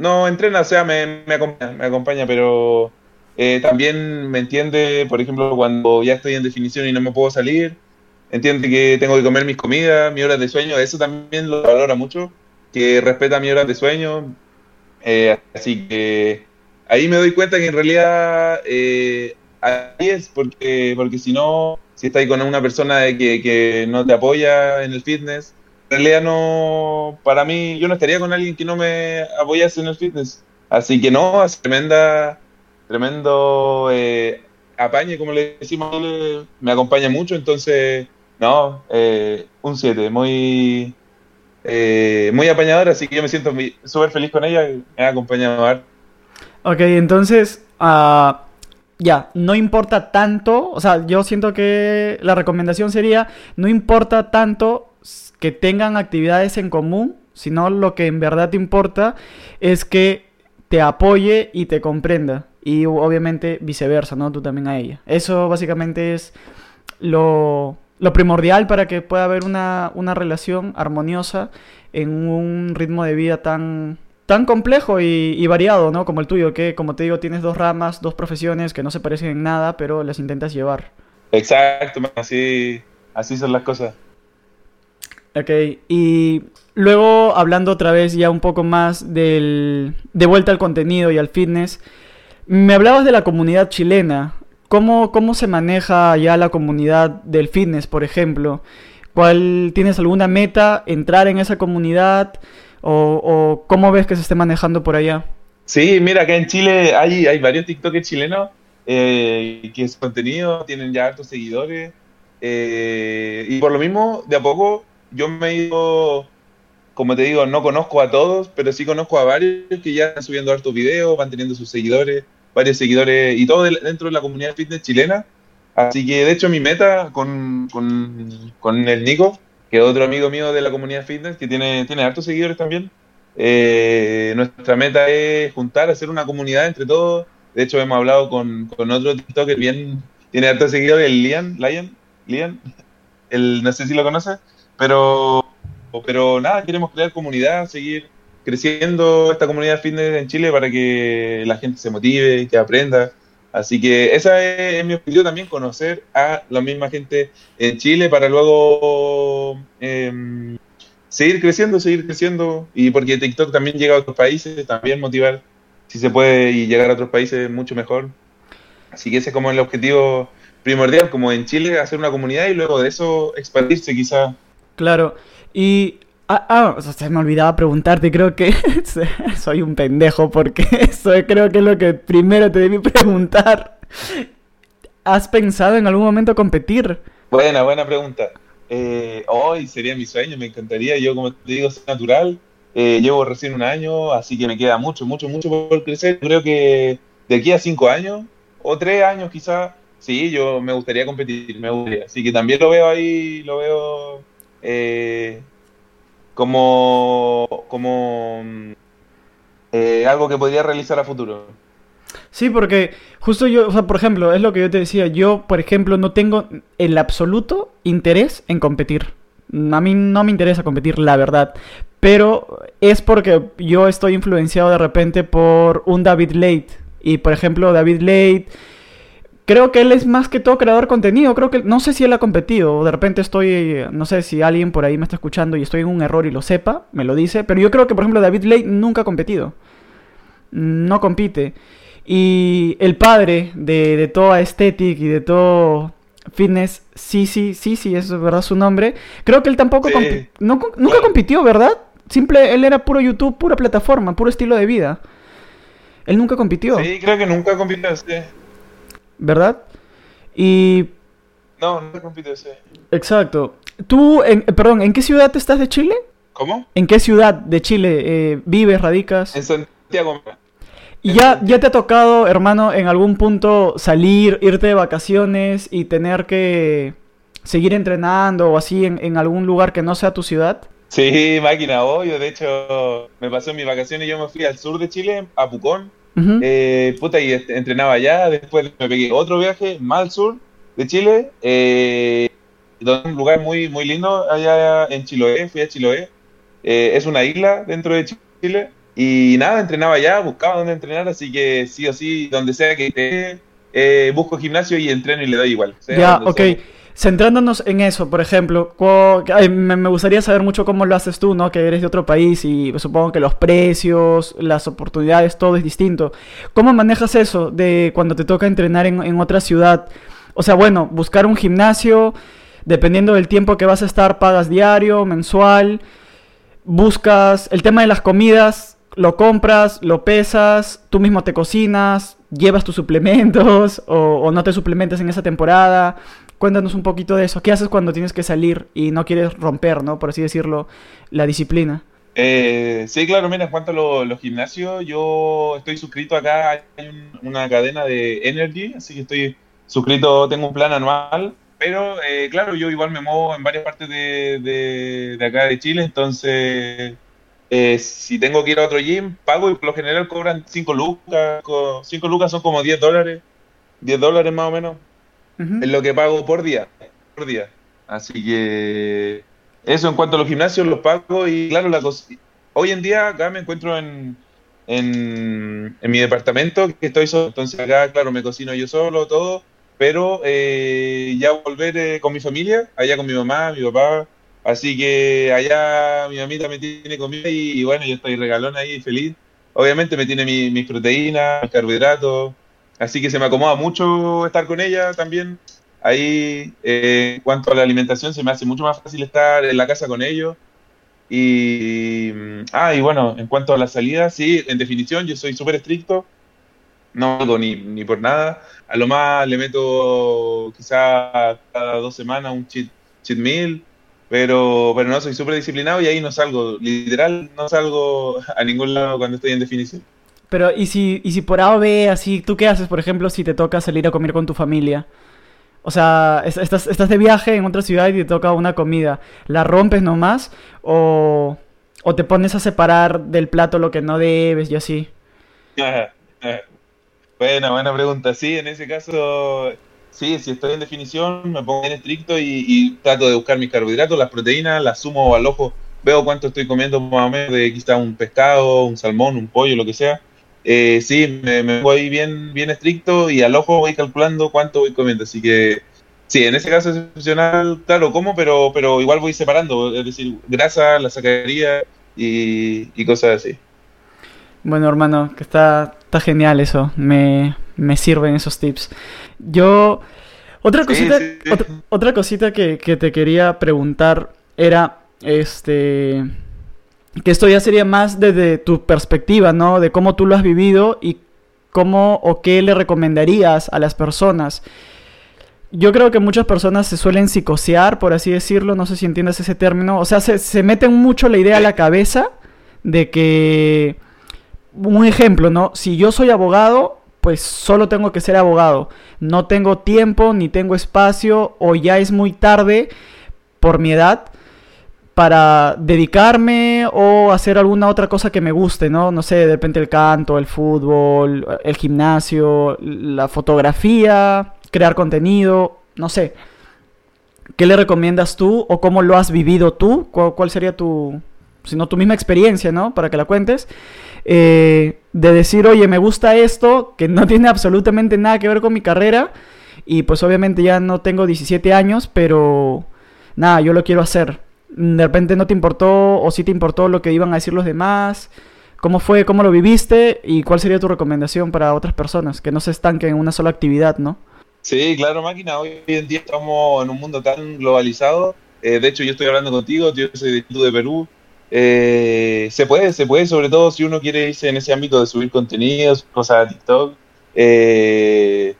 no entrena, o sea, me, me acompaña, me acompaña, pero eh, también me entiende, por ejemplo, cuando ya estoy en definición y no me puedo salir, entiende que tengo que comer mis comidas, mis horas de sueño, eso también lo valora mucho, que respeta mis horas de sueño, eh, así que ahí me doy cuenta que en realidad eh, ahí es, porque, porque si no, si estás con una persona que, que no te apoya en el fitness, realidad no, para mí, yo no estaría con alguien que no me apoyase en el fitness. Así que no, es tremenda, tremendo eh, apañe, como le decimos, me acompaña mucho, entonces, no, eh, un 7, muy, eh, muy apañador, así que yo me siento súper feliz con ella, me ha acompañado Ok, entonces, ah, ya, no importa tanto, o sea, yo siento que la recomendación sería, no importa tanto que tengan actividades en común, sino lo que en verdad te importa es que te apoye y te comprenda. Y obviamente viceversa, ¿no? Tú también a ella. Eso básicamente es lo, lo primordial para que pueda haber una, una relación armoniosa en un ritmo de vida tan, tan complejo y, variado, ¿no? Como el tuyo, que como te digo, tienes dos ramas, dos profesiones que no se parecen en nada, pero las intentas llevar. Exacto, así, así son las cosas. Ok, y luego hablando otra vez ya un poco más del, de vuelta al contenido y al fitness, me hablabas de la comunidad chilena. ¿Cómo, cómo se maneja ya la comunidad del fitness, por ejemplo? ¿Cuál tienes alguna meta? ¿Entrar en esa comunidad? O, cómo ves que se esté manejando por allá? Sí, mira, acá en Chile hay, hay varios TikTokers chilenos eh, que su contenido tienen ya altos seguidores. Eh, y por lo mismo, de a poco, yo me ido, como te digo, no conozco a todos, pero sí conozco a varios que ya están subiendo hartos videos, van teniendo sus seguidores, varios seguidores, y todo dentro de la comunidad fitness chilena. Así que, de hecho, mi meta con, con, con el Nico que es otro amigo mío de la comunidad fitness, que tiene, tiene hartos seguidores también. Eh, nuestra meta es juntar, hacer una comunidad entre todos. De hecho, hemos hablado con, con otro TikToker bien, tiene hartos seguidores, el Lian, Lian, Lian, el, no sé si lo conoce, pero, pero nada, queremos crear comunidad, seguir creciendo esta comunidad fitness en Chile para que la gente se motive, que aprenda. Así que esa es, mi objetivo también, conocer a la misma gente en Chile para luego em, seguir creciendo, seguir creciendo. Y porque TikTok también llega a otros países, también motivar, si se puede, y llegar a otros países mucho mejor. Así que ese es como el objetivo primordial, como en Chile, hacer una comunidad y luego de eso expandirse quizá. Claro. Y Ah, ah se me olvidaba preguntarte, creo que [laughs] soy un pendejo porque [laughs] eso creo que es lo que primero te debí preguntar. ¿Has pensado en algún momento competir? Buena, buena pregunta. Eh, hoy sería mi sueño, me encantaría. Yo, como te digo, soy natural. Eh, llevo recién un año, así que me queda mucho, mucho, mucho por crecer. Creo que de aquí a cinco años, o tres años quizás, sí, yo me gustaría competir, me gustaría. Así que también lo veo ahí, lo veo eh, como, como eh, algo que podría realizar a futuro. Sí, porque justo yo, o sea, por ejemplo, es lo que yo te decía, yo, por ejemplo, no tengo el absoluto interés en competir. A mí no me interesa competir, la verdad. Pero es porque yo estoy influenciado de repente por un David Late. Y por ejemplo, David Late creo que él es más que todo creador de contenido. Creo que no sé si él ha competido. De repente estoy, no sé si alguien por ahí me está escuchando y estoy en un error y lo sepa, me lo dice. Pero yo creo que, por ejemplo, David Lake nunca ha competido. No compite. Y el padre de, de toda estética y de todo fitness, sí, sí, sí, sí, es verdad su nombre. Creo que él tampoco nunca compitió, ¿verdad? Simple, él era puro YouTube, pura plataforma, puro estilo de vida. Él nunca compitió. Sí, creo que nunca compitió, sí. ¿Verdad? Y... No, no compite ese. Exacto. Tú, en, perdón, ¿en qué ciudad estás de Chile? ¿Cómo? ¿En qué ciudad de Chile eh, vives, radicas? En Santiago. ¿Y ya, ya te ha tocado, hermano, en algún punto salir, irte de vacaciones y tener que seguir entrenando o así en, en algún lugar que no sea tu ciudad? Sí, máquina, obvio. De hecho, me pasó en mis vacaciones y yo me fui al sur de Chile, a Pucón, eh, puta, y entrenaba allá, después me pegué otro viaje más al sur de Chile, eh, un lugar muy, muy lindo allá en Chiloé, fui a Chiloé, eh, es una isla dentro de Chile, y nada, entrenaba allá, buscaba dónde entrenar, así que sí o sí, donde sea que esté, eh, busco gimnasio y entreno y le doy igual. ya, ok. Centrándonos en eso, por ejemplo, me gustaría saber mucho cómo lo haces tú, ¿no? Que eres de otro país y supongo que los precios, las oportunidades, todo es distinto. ¿Cómo manejas eso de cuando te toca entrenar en, otra ciudad? O sea, bueno, buscar un gimnasio, dependiendo del tiempo que vas a estar, pagas diario, mensual, buscas el tema de las comidas, lo compras, lo pesas, tú mismo te cocinas, llevas tus suplementos [laughs] o, o no te suplementas en esa temporada. Cuéntanos un poquito de eso. ¿Qué haces cuando tienes que salir y no quieres romper, ¿no? Por así decirlo, la disciplina. Eh, sí, claro, mira, en cuanto a los gimnasios, yo estoy suscrito acá, hay una cadena de Energy, así que estoy suscrito, tengo un plan anual, pero eh, claro, yo igual me muevo en varias partes de, de, acá de Chile, entonces eh, si tengo que ir a otro gym, pago y por lo general cobran 5 lucas, 5 lucas son como 10 dólares, 10 dólares más o menos, es lo que pago por día, por día. Así que eso en cuanto a los gimnasios los pago y claro, la hoy en día acá me encuentro en, en, mi departamento que estoy solo, entonces acá claro me cocino yo solo, todo, pero eh, ya volver eh, con mi familia, allá con mi mamá, mi papá, así que allá mi mamita me tiene comida y, bueno, yo estoy regalón ahí feliz. Obviamente me tiene mis proteínas, mis carbohidratos, así que se me acomoda mucho estar con ella también Ahí, eh, en cuanto a la alimentación, se me hace mucho más fácil estar en la casa con ellos. Y, mm, ah, bueno, en cuanto a la salida, sí, en definición, yo soy súper estricto. No ni, ni por nada. A lo más le meto quizá cada dos semanas un cheat, cheat meal, pero, pero no, soy súper disciplinado y ahí no salgo. Literal, no salgo [laughs] a ningún lado cuando estoy en definición. Pero, ¿y si, y si por A o B, así, tú qué haces, por ejemplo, si te toca salir a comer con tu familia? O sea, estás, estás de viaje en otra ciudad y te toca una comida. ¿La rompes nomás? ¿O, o te pones a separar del plato lo que no debes y así? [laughs] Buena, buena pregunta. Sí, en ese caso, sí, si estoy en definición, me pongo bien estricto y, trato de buscar mis carbohidratos, las proteínas, las sumo al ojo. Veo cuánto estoy comiendo más o menos de quizá un pescado, un salmón, un pollo, lo que sea eh, sí, me, voy bien, bien estricto y al ojo voy calculando cuánto voy comiendo. Así que sí, en ese caso excepcional, claro, como, pero, pero igual voy separando. Es decir, grasa, la sacaría y, cosas así. Bueno, hermano, que está, está genial eso. Me, me sirven esos tips. Yo. Otra cosita, Otra, cosita que, que te quería preguntar era. Este que esto ya sería más desde tu perspectiva, ¿no? De cómo tú lo has vivido y cómo o qué le recomendarías a las personas. Yo creo que muchas personas se suelen psicosear, por así decirlo, no sé si entiendes ese término, o sea, se, se meten mucho la idea a la cabeza de que, un ejemplo, ¿no? Si yo soy abogado, pues solo tengo que ser abogado, no tengo tiempo ni tengo espacio o ya es muy tarde por mi edad para dedicarme o hacer alguna otra cosa que me guste, ¿no? No sé, de repente el canto, el fútbol, el gimnasio, la fotografía, crear contenido, no sé. ¿Qué le recomiendas tú o cómo lo has vivido tú? ¿Cuál, sería tu, si no tu misma experiencia, ¿no? Para que la cuentes. Eh, de decir, oye, me gusta esto, que no [laughs] tiene absolutamente nada que ver con mi carrera. Y pues obviamente ya no tengo 17 años, pero nada, yo lo quiero hacer de repente no te importó o sí te importó lo que iban a decir los demás. ¿Cómo fue? ¿Cómo lo viviste? ¿Y cuál sería tu recomendación para otras personas que no se estanquen en una sola actividad, no? Sí, claro, máquina. Hoy en día estamos en un mundo tan globalizado. Eh, de hecho, yo estoy hablando contigo, yo soy de, Perú. Eh, se puede, se puede, sobre todo si uno quiere irse en ese ámbito de subir contenidos, cosas a TikTok. Eh,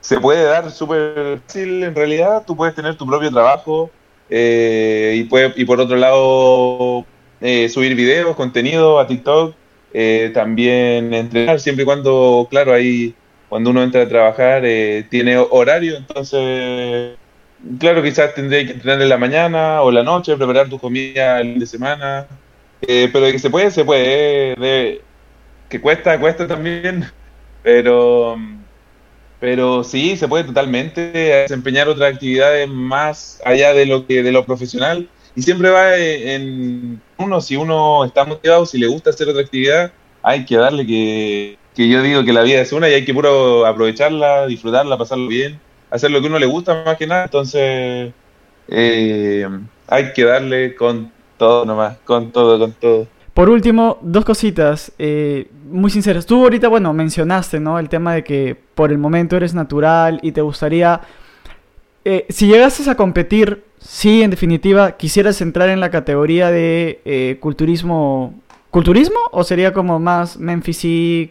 se puede dar súper fácil en realidad. Tú puedes tener tu propio trabajo, eh, y, puede, y por otro lado, eh, subir videos, contenido a TikTok, eh, también entrenar, siempre y cuando, claro, ahí cuando uno entra a trabajar tiene horario, entonces, claro, quizás tendría que entrenar en la mañana o la noche, preparar tu comida el fin de semana, pero de que se puede, se puede, de, que cuesta, cuesta también, [laughs] pero pero sí, se puede totalmente desempeñar otras actividades más allá de lo que de lo profesional. Y siempre va en uno, si uno está motivado, si le gusta hacer otra actividad, hay que darle que, que yo digo que la vida es una y hay que puro aprovecharla, disfrutarla, pasarlo bien, hacer lo que uno le gusta más que nada. Entonces, eh, hay que darle con todo nomás, con todo, con todo. Por último, dos cositas eh, muy sinceras. Tú ahorita, bueno, mencionaste, ¿no? El tema de que por el momento eres natural y te gustaría... Eh, si llegases a competir, sí, en definitiva, quisieras entrar en la categoría de eh, culturismo... ¿Culturismo? ¿O sería como más men ¿Qué,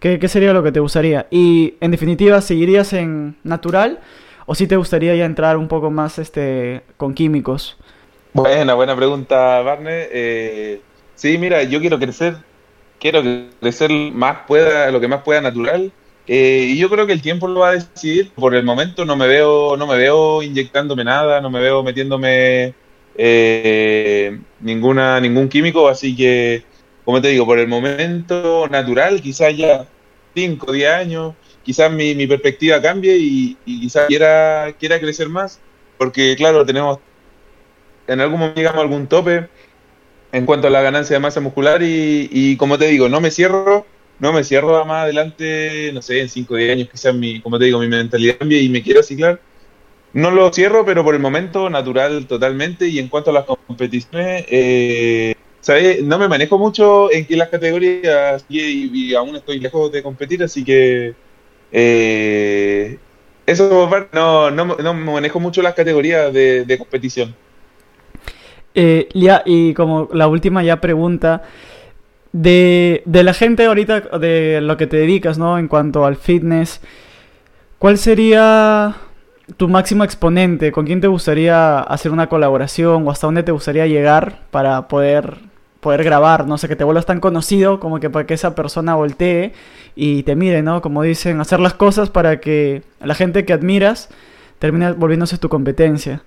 ¿Qué sería lo que te gustaría? Y en definitiva, ¿seguirías en natural? ¿O sí te gustaría ya entrar un poco más este, con químicos? Buena, buena pregunta, Barney. Eh, Sí, mira, yo quiero crecer, quiero crecer más pueda, lo que más pueda natural. Eh, y yo creo que el tiempo lo va a decidir. Por el momento no me veo, no me veo inyectándome nada, no me veo metiéndome eh, ninguna, ningún químico, así que, como te digo, por el momento natural, quizás ya 5 o 10 años, quizás mi, mi perspectiva cambie y, y, quizás quiera, quiera crecer más, porque claro, tenemos en algún momento llegamos a algún tope en cuanto a la ganancia de masa muscular y, como te digo, no me cierro, no me cierro a más adelante, no sé, en 5 o 10 años quizás mi, como te digo, mi mentalidad cambie y me quiero ciclar. No lo cierro, pero por el momento natural totalmente. Y en cuanto a las competiciones, eh, ¿sabes? No me manejo mucho en las categorías y, y, aún estoy lejos de competir, así que eh, eso no, no, no manejo mucho las categorías de, de competición. Eh, ya, y como la última ya pregunta, de, de, la gente ahorita, de lo que te dedicas, ¿no? En cuanto al fitness, ¿cuál sería tu máximo exponente? ¿Con quién te gustaría hacer una colaboración o hasta dónde te gustaría llegar para poder, poder grabar? No sé, que te vuelvas tan conocido como que para que esa persona voltee y te mire, ¿no? Como dicen, hacer las cosas para que la gente que admiras termine volviéndose tu competencia.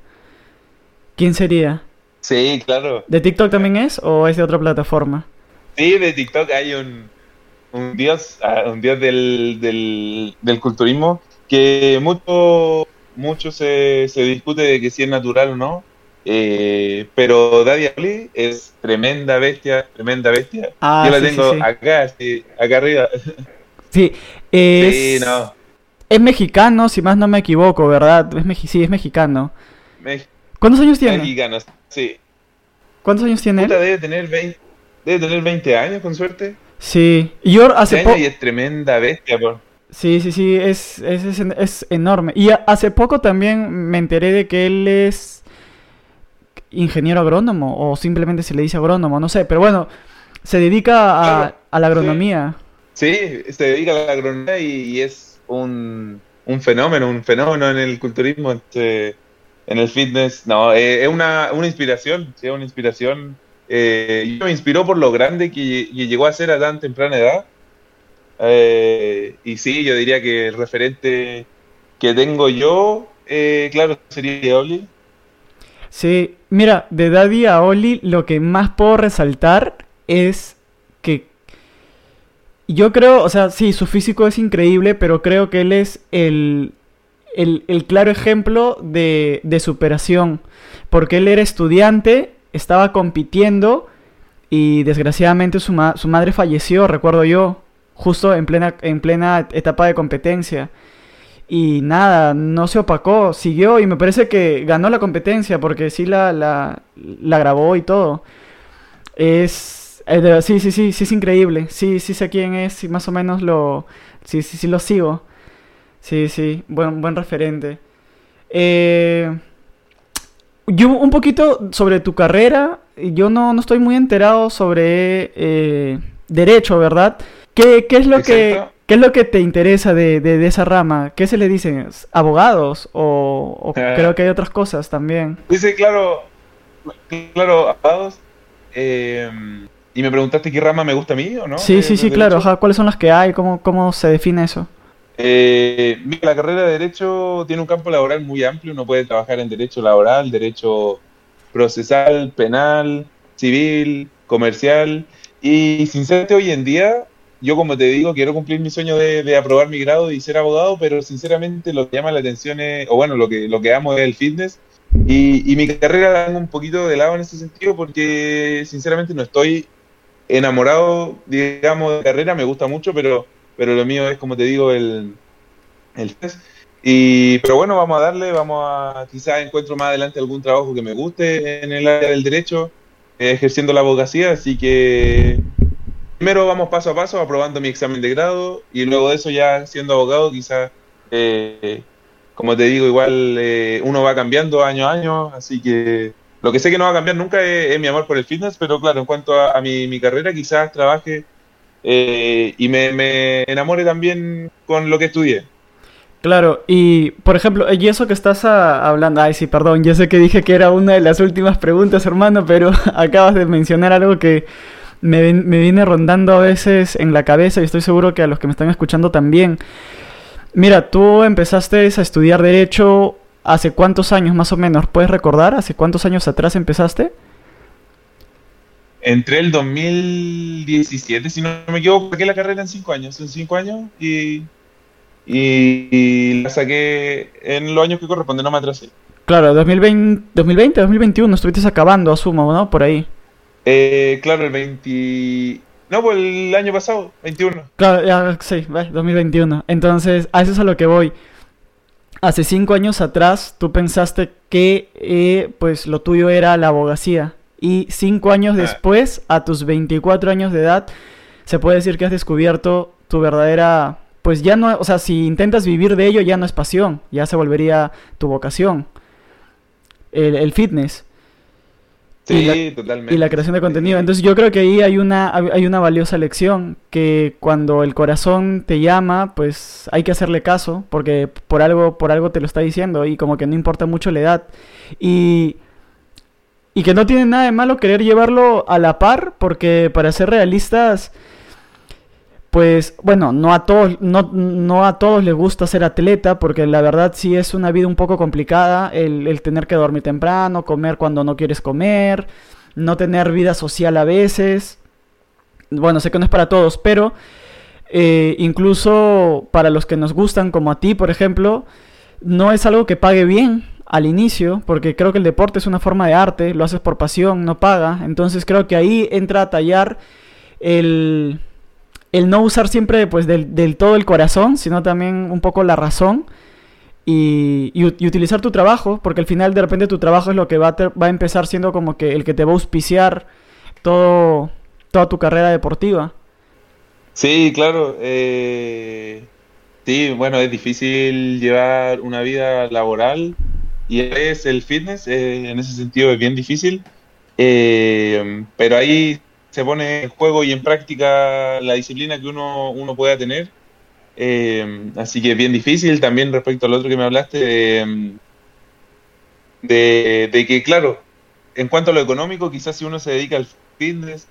¿Quién sería? Sí, claro. ¿De TikTok también es o es de otra plataforma? Sí, de TikTok hay un, un dios, ah, un dios del, del, del culturismo que mucho, mucho se, se, discute de que si es natural o no. Eh, pero Daddy Ali es tremenda bestia, tremenda bestia. Ah, Yo la sí, tengo sí, sí. acá, acá arriba. [laughs] Sí, es, no. Es mexicano, si más no me equivoco, ¿verdad? Es sí, es mexicano. Me ¿Cuántos años tiene? Mexicano, sí. ¿Cuántos años tiene Puta, Debe tener 20, debe tener 20 años, con suerte. Sí. Y yo hace poco... Y es tremenda bestia, por... Sí, sí, sí, es, es, es, es, enorme. Y hace poco también me enteré de que él es ingeniero agrónomo, o simplemente se le dice agrónomo, no sé, pero bueno, se dedica a, claro, a la agronomía. Sí. sí. se dedica a la agronomía y, y es un, un, fenómeno, un fenómeno en el culturismo. Este, en el fitness. No, eh, es una, una inspiración, sí, una inspiración. Eh, me inspiró por lo grande que, que, llegó a ser a tan temprana edad. Eh, y sí, yo diría que el referente que tengo yo, eh, claro, sería Oli. Sí, mira, de Daddy a Oli lo que más puedo resaltar es que yo creo, o sea, sí, su físico es increíble, pero creo que él es el el, el claro ejemplo de, de, superación, porque él era estudiante, estaba compitiendo y desgraciadamente su, ma su madre falleció, recuerdo yo, justo en plena, en plena etapa de competencia. Y nada, no se opacó, siguió y me parece que ganó la competencia porque sí la, la, la grabó y todo. Es... Sí, sí, sí, sí es increíble. Sí, sí sé quién es y más o menos lo... Sí, sí, sí lo sigo. Sí, sí, buen, buen referente. Eh, yo un poquito sobre tu carrera, yo no, no estoy muy enterado sobre eh, derecho, ¿verdad? ¿Qué, qué es lo que, ¿Qué es lo que te interesa de, de, de, esa rama? ¿Qué se le dicen? ¿Abogados? ¿O, o ah. creo que hay otras cosas también? Dice, claro, claro, abogados. Eh, y me preguntaste qué rama me gusta a mí, ¿o no? Sí, sí, sí, claro. Ajá, ¿Cuáles son las que hay? ¿Cómo, cómo se define eso? Eh, la carrera de Derecho tiene un campo laboral muy amplio, uno puede trabajar en Derecho laboral, Derecho procesal, penal, civil, comercial, y sinceramente hoy en día, yo como te digo, quiero cumplir mi sueño de, aprobar mi grado y ser abogado, pero sinceramente lo que llama la atención es, o bueno, lo que, lo que amo es el fitness, y, y mi carrera la tengo un poquito de lado en ese sentido porque sinceramente no estoy enamorado, digamos, de carrera, me gusta mucho, pero pero lo mío es, como te digo, el, el test. Y, pero bueno, vamos a darle, vamos a, quizás encuentro más adelante algún trabajo que me guste en el área del derecho, eh, ejerciendo la abogacía, así que primero vamos paso a paso aprobando mi examen de grado y luego de eso ya siendo abogado quizás, eh, como te digo, igual eh, uno va cambiando año a año, así que lo que sé que no va a cambiar nunca es, mi amor por el fitness, pero claro, en cuanto a, a mi, mi carrera quizás trabaje eh, y me, me, enamore también con lo que estudié. Claro, y por ejemplo, y eso que estás a, hablando, ay sí, perdón, yo sé que dije que era una de las últimas preguntas, hermano, pero [laughs] acabas de mencionar algo que me, me viene rondando a veces en la cabeza y estoy seguro que a los que me están escuchando también. Mira, tú empezaste a estudiar derecho hace cuántos años más o menos, ¿puedes recordar? ¿Hace cuántos años atrás empezaste? Entré el 2017, si no me equivoco, saqué la carrera en cinco años, en cinco años y, y, la saqué en los años que corresponden, no me atrasé. Claro, 2020, 2020, 2021 estuviste acabando, asumo, ¿no? Por ahí. Eh, claro, el 20... No, pues el año pasado, 21. Claro, ya, sí, 2021. Entonces, a eso es a lo que voy. Hace cinco años atrás, tú pensaste que eh, pues lo tuyo era la abogacía. Y cinco años ah. después, a tus 24 años de edad, se puede decir que has descubierto tu verdadera... Pues ya no, o sea, si intentas vivir de ello, ya no es pasión, ya se volvería tu vocación. El, el fitness. Sí, y la, totalmente. Y la creación de contenido. Entonces yo creo que ahí hay una, hay una valiosa lección, que cuando el corazón te llama, pues hay que hacerle caso, porque por algo, por algo te lo está diciendo, y como que no importa mucho la edad. Y, y que no tiene nada de malo querer llevarlo a la par, porque para ser realistas pues bueno, no a todos, no, no, a todos les gusta ser atleta, porque la verdad sí es una vida un poco complicada, el, tener que dormir temprano, comer cuando no quieres comer, no tener vida social a veces. Bueno, sé que no es para todos, pero eh, incluso para los que nos gustan, como a ti, por ejemplo, no es algo que pague bien al inicio, porque creo que el deporte es una forma de arte, lo haces por pasión, no paga, entonces creo que ahí entra a tallar el el no usar siempre pues del, todo el corazón, sino también un poco la razón y, utilizar tu trabajo, porque al final de repente tu trabajo es lo que va a, va a empezar siendo como que el que te va a auspiciar todo, toda tu carrera deportiva. Sí, claro. Eh, sí, bueno, es difícil llevar una vida laboral y es el fitness, eh, en ese sentido es bien difícil. Eh, pero ahí se pone en juego y en práctica la disciplina que uno, uno pueda tener. Eh, así que es bien difícil. También respecto al otro que me hablaste, de, que, claro, en cuanto a lo económico, quizás si uno se dedica al fitness,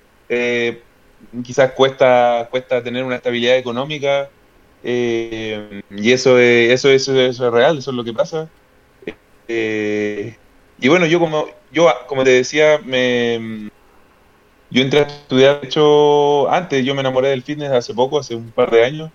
quizás cuesta, cuesta tener una estabilidad económica. Y eso es, eso, eso, eso, es real, eso es lo que pasa. Y bueno, yo como, yo como te decía, me yo entré a estudiar, de hecho, antes yo me enamoré del fitness hace poco, hace un par de años.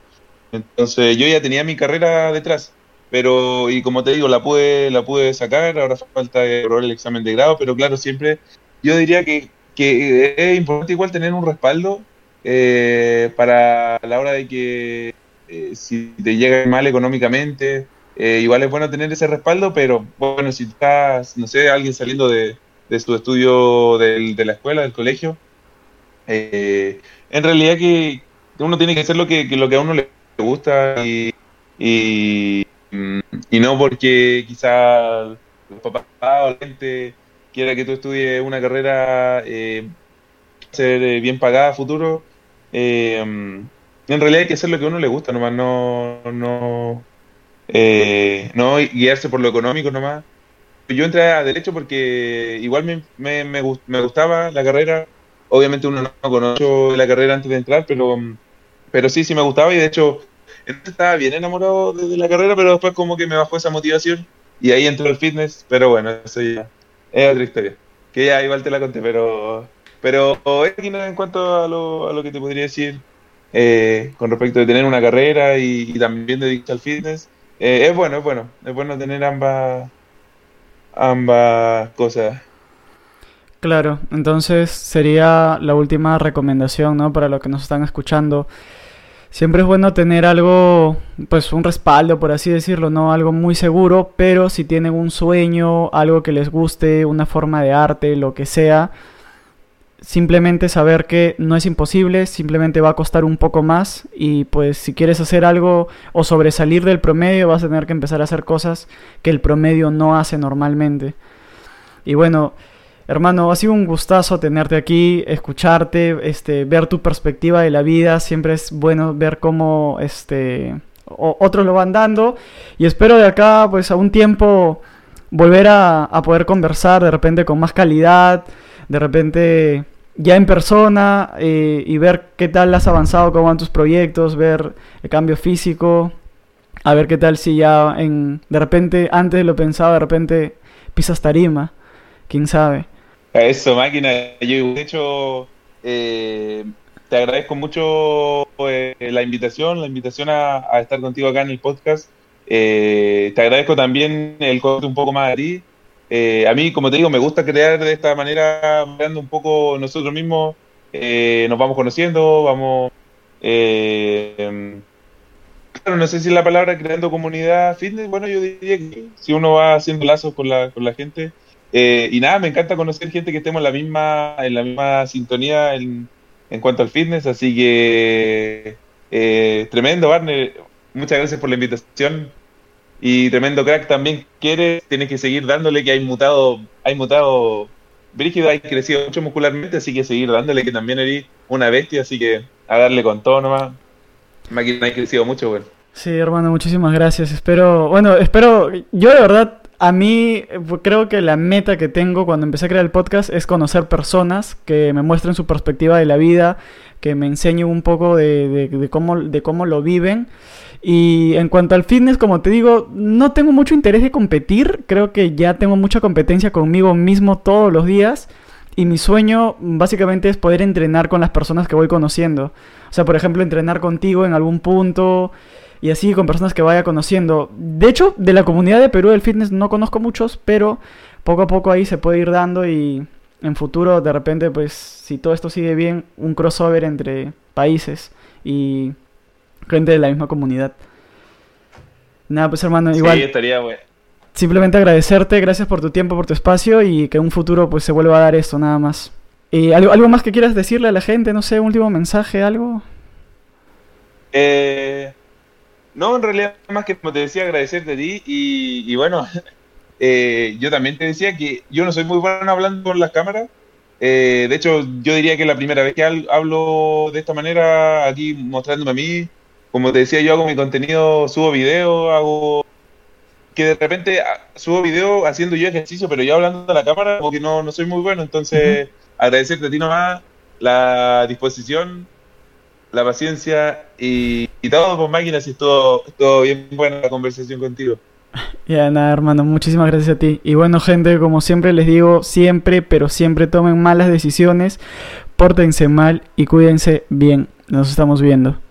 Entonces yo ya tenía mi carrera detrás, pero y como te digo, la pude la pude sacar, ahora falta probar el examen de grado, pero claro, siempre yo diría que, que es importante igual tener un respaldo eh, para la hora de que eh, si te llega mal económicamente, eh, igual es bueno tener ese respaldo, pero bueno, si estás, no sé, alguien saliendo de, de su estudio de la escuela, del colegio, eh, en realidad que uno tiene que hacer lo que, lo que a uno le gusta y, y, no porque quizá los papás o la gente quiera que tú estudies una carrera eh, ser eh, bien pagada a futuro. Eh, en realidad hay que hacer lo que a uno le gusta, nomás no, no, no guiarse por lo económico nomás. Yo entré a Derecho porque igual me, me, me gustaba la carrera, Obviamente uno no conoce la carrera antes de entrar, pero, pero sí, sí me gustaba y de hecho estaba bien enamorado de, la carrera, pero después como que me bajó esa motivación y ahí entró el fitness, pero bueno, eso ya es otra historia. Que ya igual te la conté, pero pero en cuanto a lo, a lo que te podría decir eh, con respecto de tener una carrera y, también dedicarse al fitness, eh, es bueno, es bueno, es bueno tener ambas ambas cosas. Claro, entonces sería la última recomendación, ¿no? Para los que nos están escuchando. Siempre es bueno tener algo, pues un respaldo, por así decirlo, ¿no? Algo muy seguro, pero si tienen un sueño, algo que les guste, una forma de arte, lo que sea, simplemente saber que no es imposible, simplemente va a costar un poco más y pues si quieres hacer algo o sobresalir del promedio vas a tener que empezar a hacer cosas que el promedio no hace normalmente. Y bueno, Hermano, ha sido un gustazo tenerte aquí, escucharte, este, ver tu perspectiva de la vida. Siempre es bueno ver cómo este, otros lo van dando. Y espero de acá, pues a un tiempo, volver a, poder conversar de repente con más calidad, de repente ya en persona eh, y ver qué tal has avanzado, cómo van tus proyectos, ver el cambio físico, a ver qué tal si ya en, de repente, antes lo pensaba, de repente pisas tarima, quién sabe. Eso, máquina, yo de hecho eh, te agradezco mucho eh, la invitación, la invitación a, estar contigo acá en el podcast. te agradezco también el corte un poco más a ti. Eh, a mí, como te digo, me gusta crear de esta manera, creando un poco nosotros mismos, eh, nos vamos conociendo, vamos... Eh, claro, no sé si la palabra creando comunidad fitness, bueno, yo diría que si uno va haciendo lazos con la, con la gente. y nada, me encanta conocer gente que estemos en la misma, en la misma sintonía en, en cuanto al fitness, así que tremendo, Barney. Muchas gracias por la invitación. Y tremendo crack también quiere, tiene que seguir dándole que hay mutado, hay mutado Brígido, hay crecido mucho muscularmente, así que seguir dándole que también eres una bestia, así que a darle con todo nomás. Máquina hay crecido mucho, güey. Sí, hermano, muchísimas gracias. Espero, bueno, espero, yo de verdad, a mí creo que la meta que tengo cuando empecé a crear el podcast es conocer personas que me muestren su perspectiva de la vida, que me enseñen un poco de, de cómo, de cómo lo viven. Y en cuanto al fitness, como te digo, no tengo mucho interés de competir. Creo que ya tengo mucha competencia conmigo mismo todos los días. Y mi sueño básicamente es poder entrenar con las personas que voy conociendo. O sea, por ejemplo, entrenar contigo en algún punto y así con personas que vaya conociendo. De hecho, de la comunidad de Perú del fitness no conozco muchos, pero poco a poco ahí se puede ir dando y en futuro de repente, pues si todo esto sigue bien, un crossover entre países y gente de la misma comunidad. Nada, pues hermano, igual. Sí, estaría bueno. Simplemente agradecerte, gracias por tu tiempo, por tu espacio y que en un futuro pues se vuelva a dar esto, nada más. ¿Y algo, algo más que quieras decirle a la gente? No sé, un último mensaje, algo. Eh, no, en realidad, más que como te decía, agradecerte a ti y, bueno, [laughs] eh, yo también te decía que yo no soy muy bueno hablando con las cámaras. Eh, de hecho, yo diría que es la primera vez que hablo de esta manera aquí mostrándome a mí como te decía, yo hago mi contenido, subo video, hago que de repente ah, subo video haciendo yo ejercicio, pero yo hablando a la cámara, porque no, no soy muy bueno. Entonces, agradecerte a ti nomás la disposición, la paciencia y, todo por máquinas y todo, todo bien buena la conversación contigo. [laughs] Ya nada, hermano, muchísimas gracias a ti. Y bueno, gente, como siempre les digo, siempre, pero siempre tomen malas decisiones, pórtense mal y cuídense bien. Nos estamos viendo.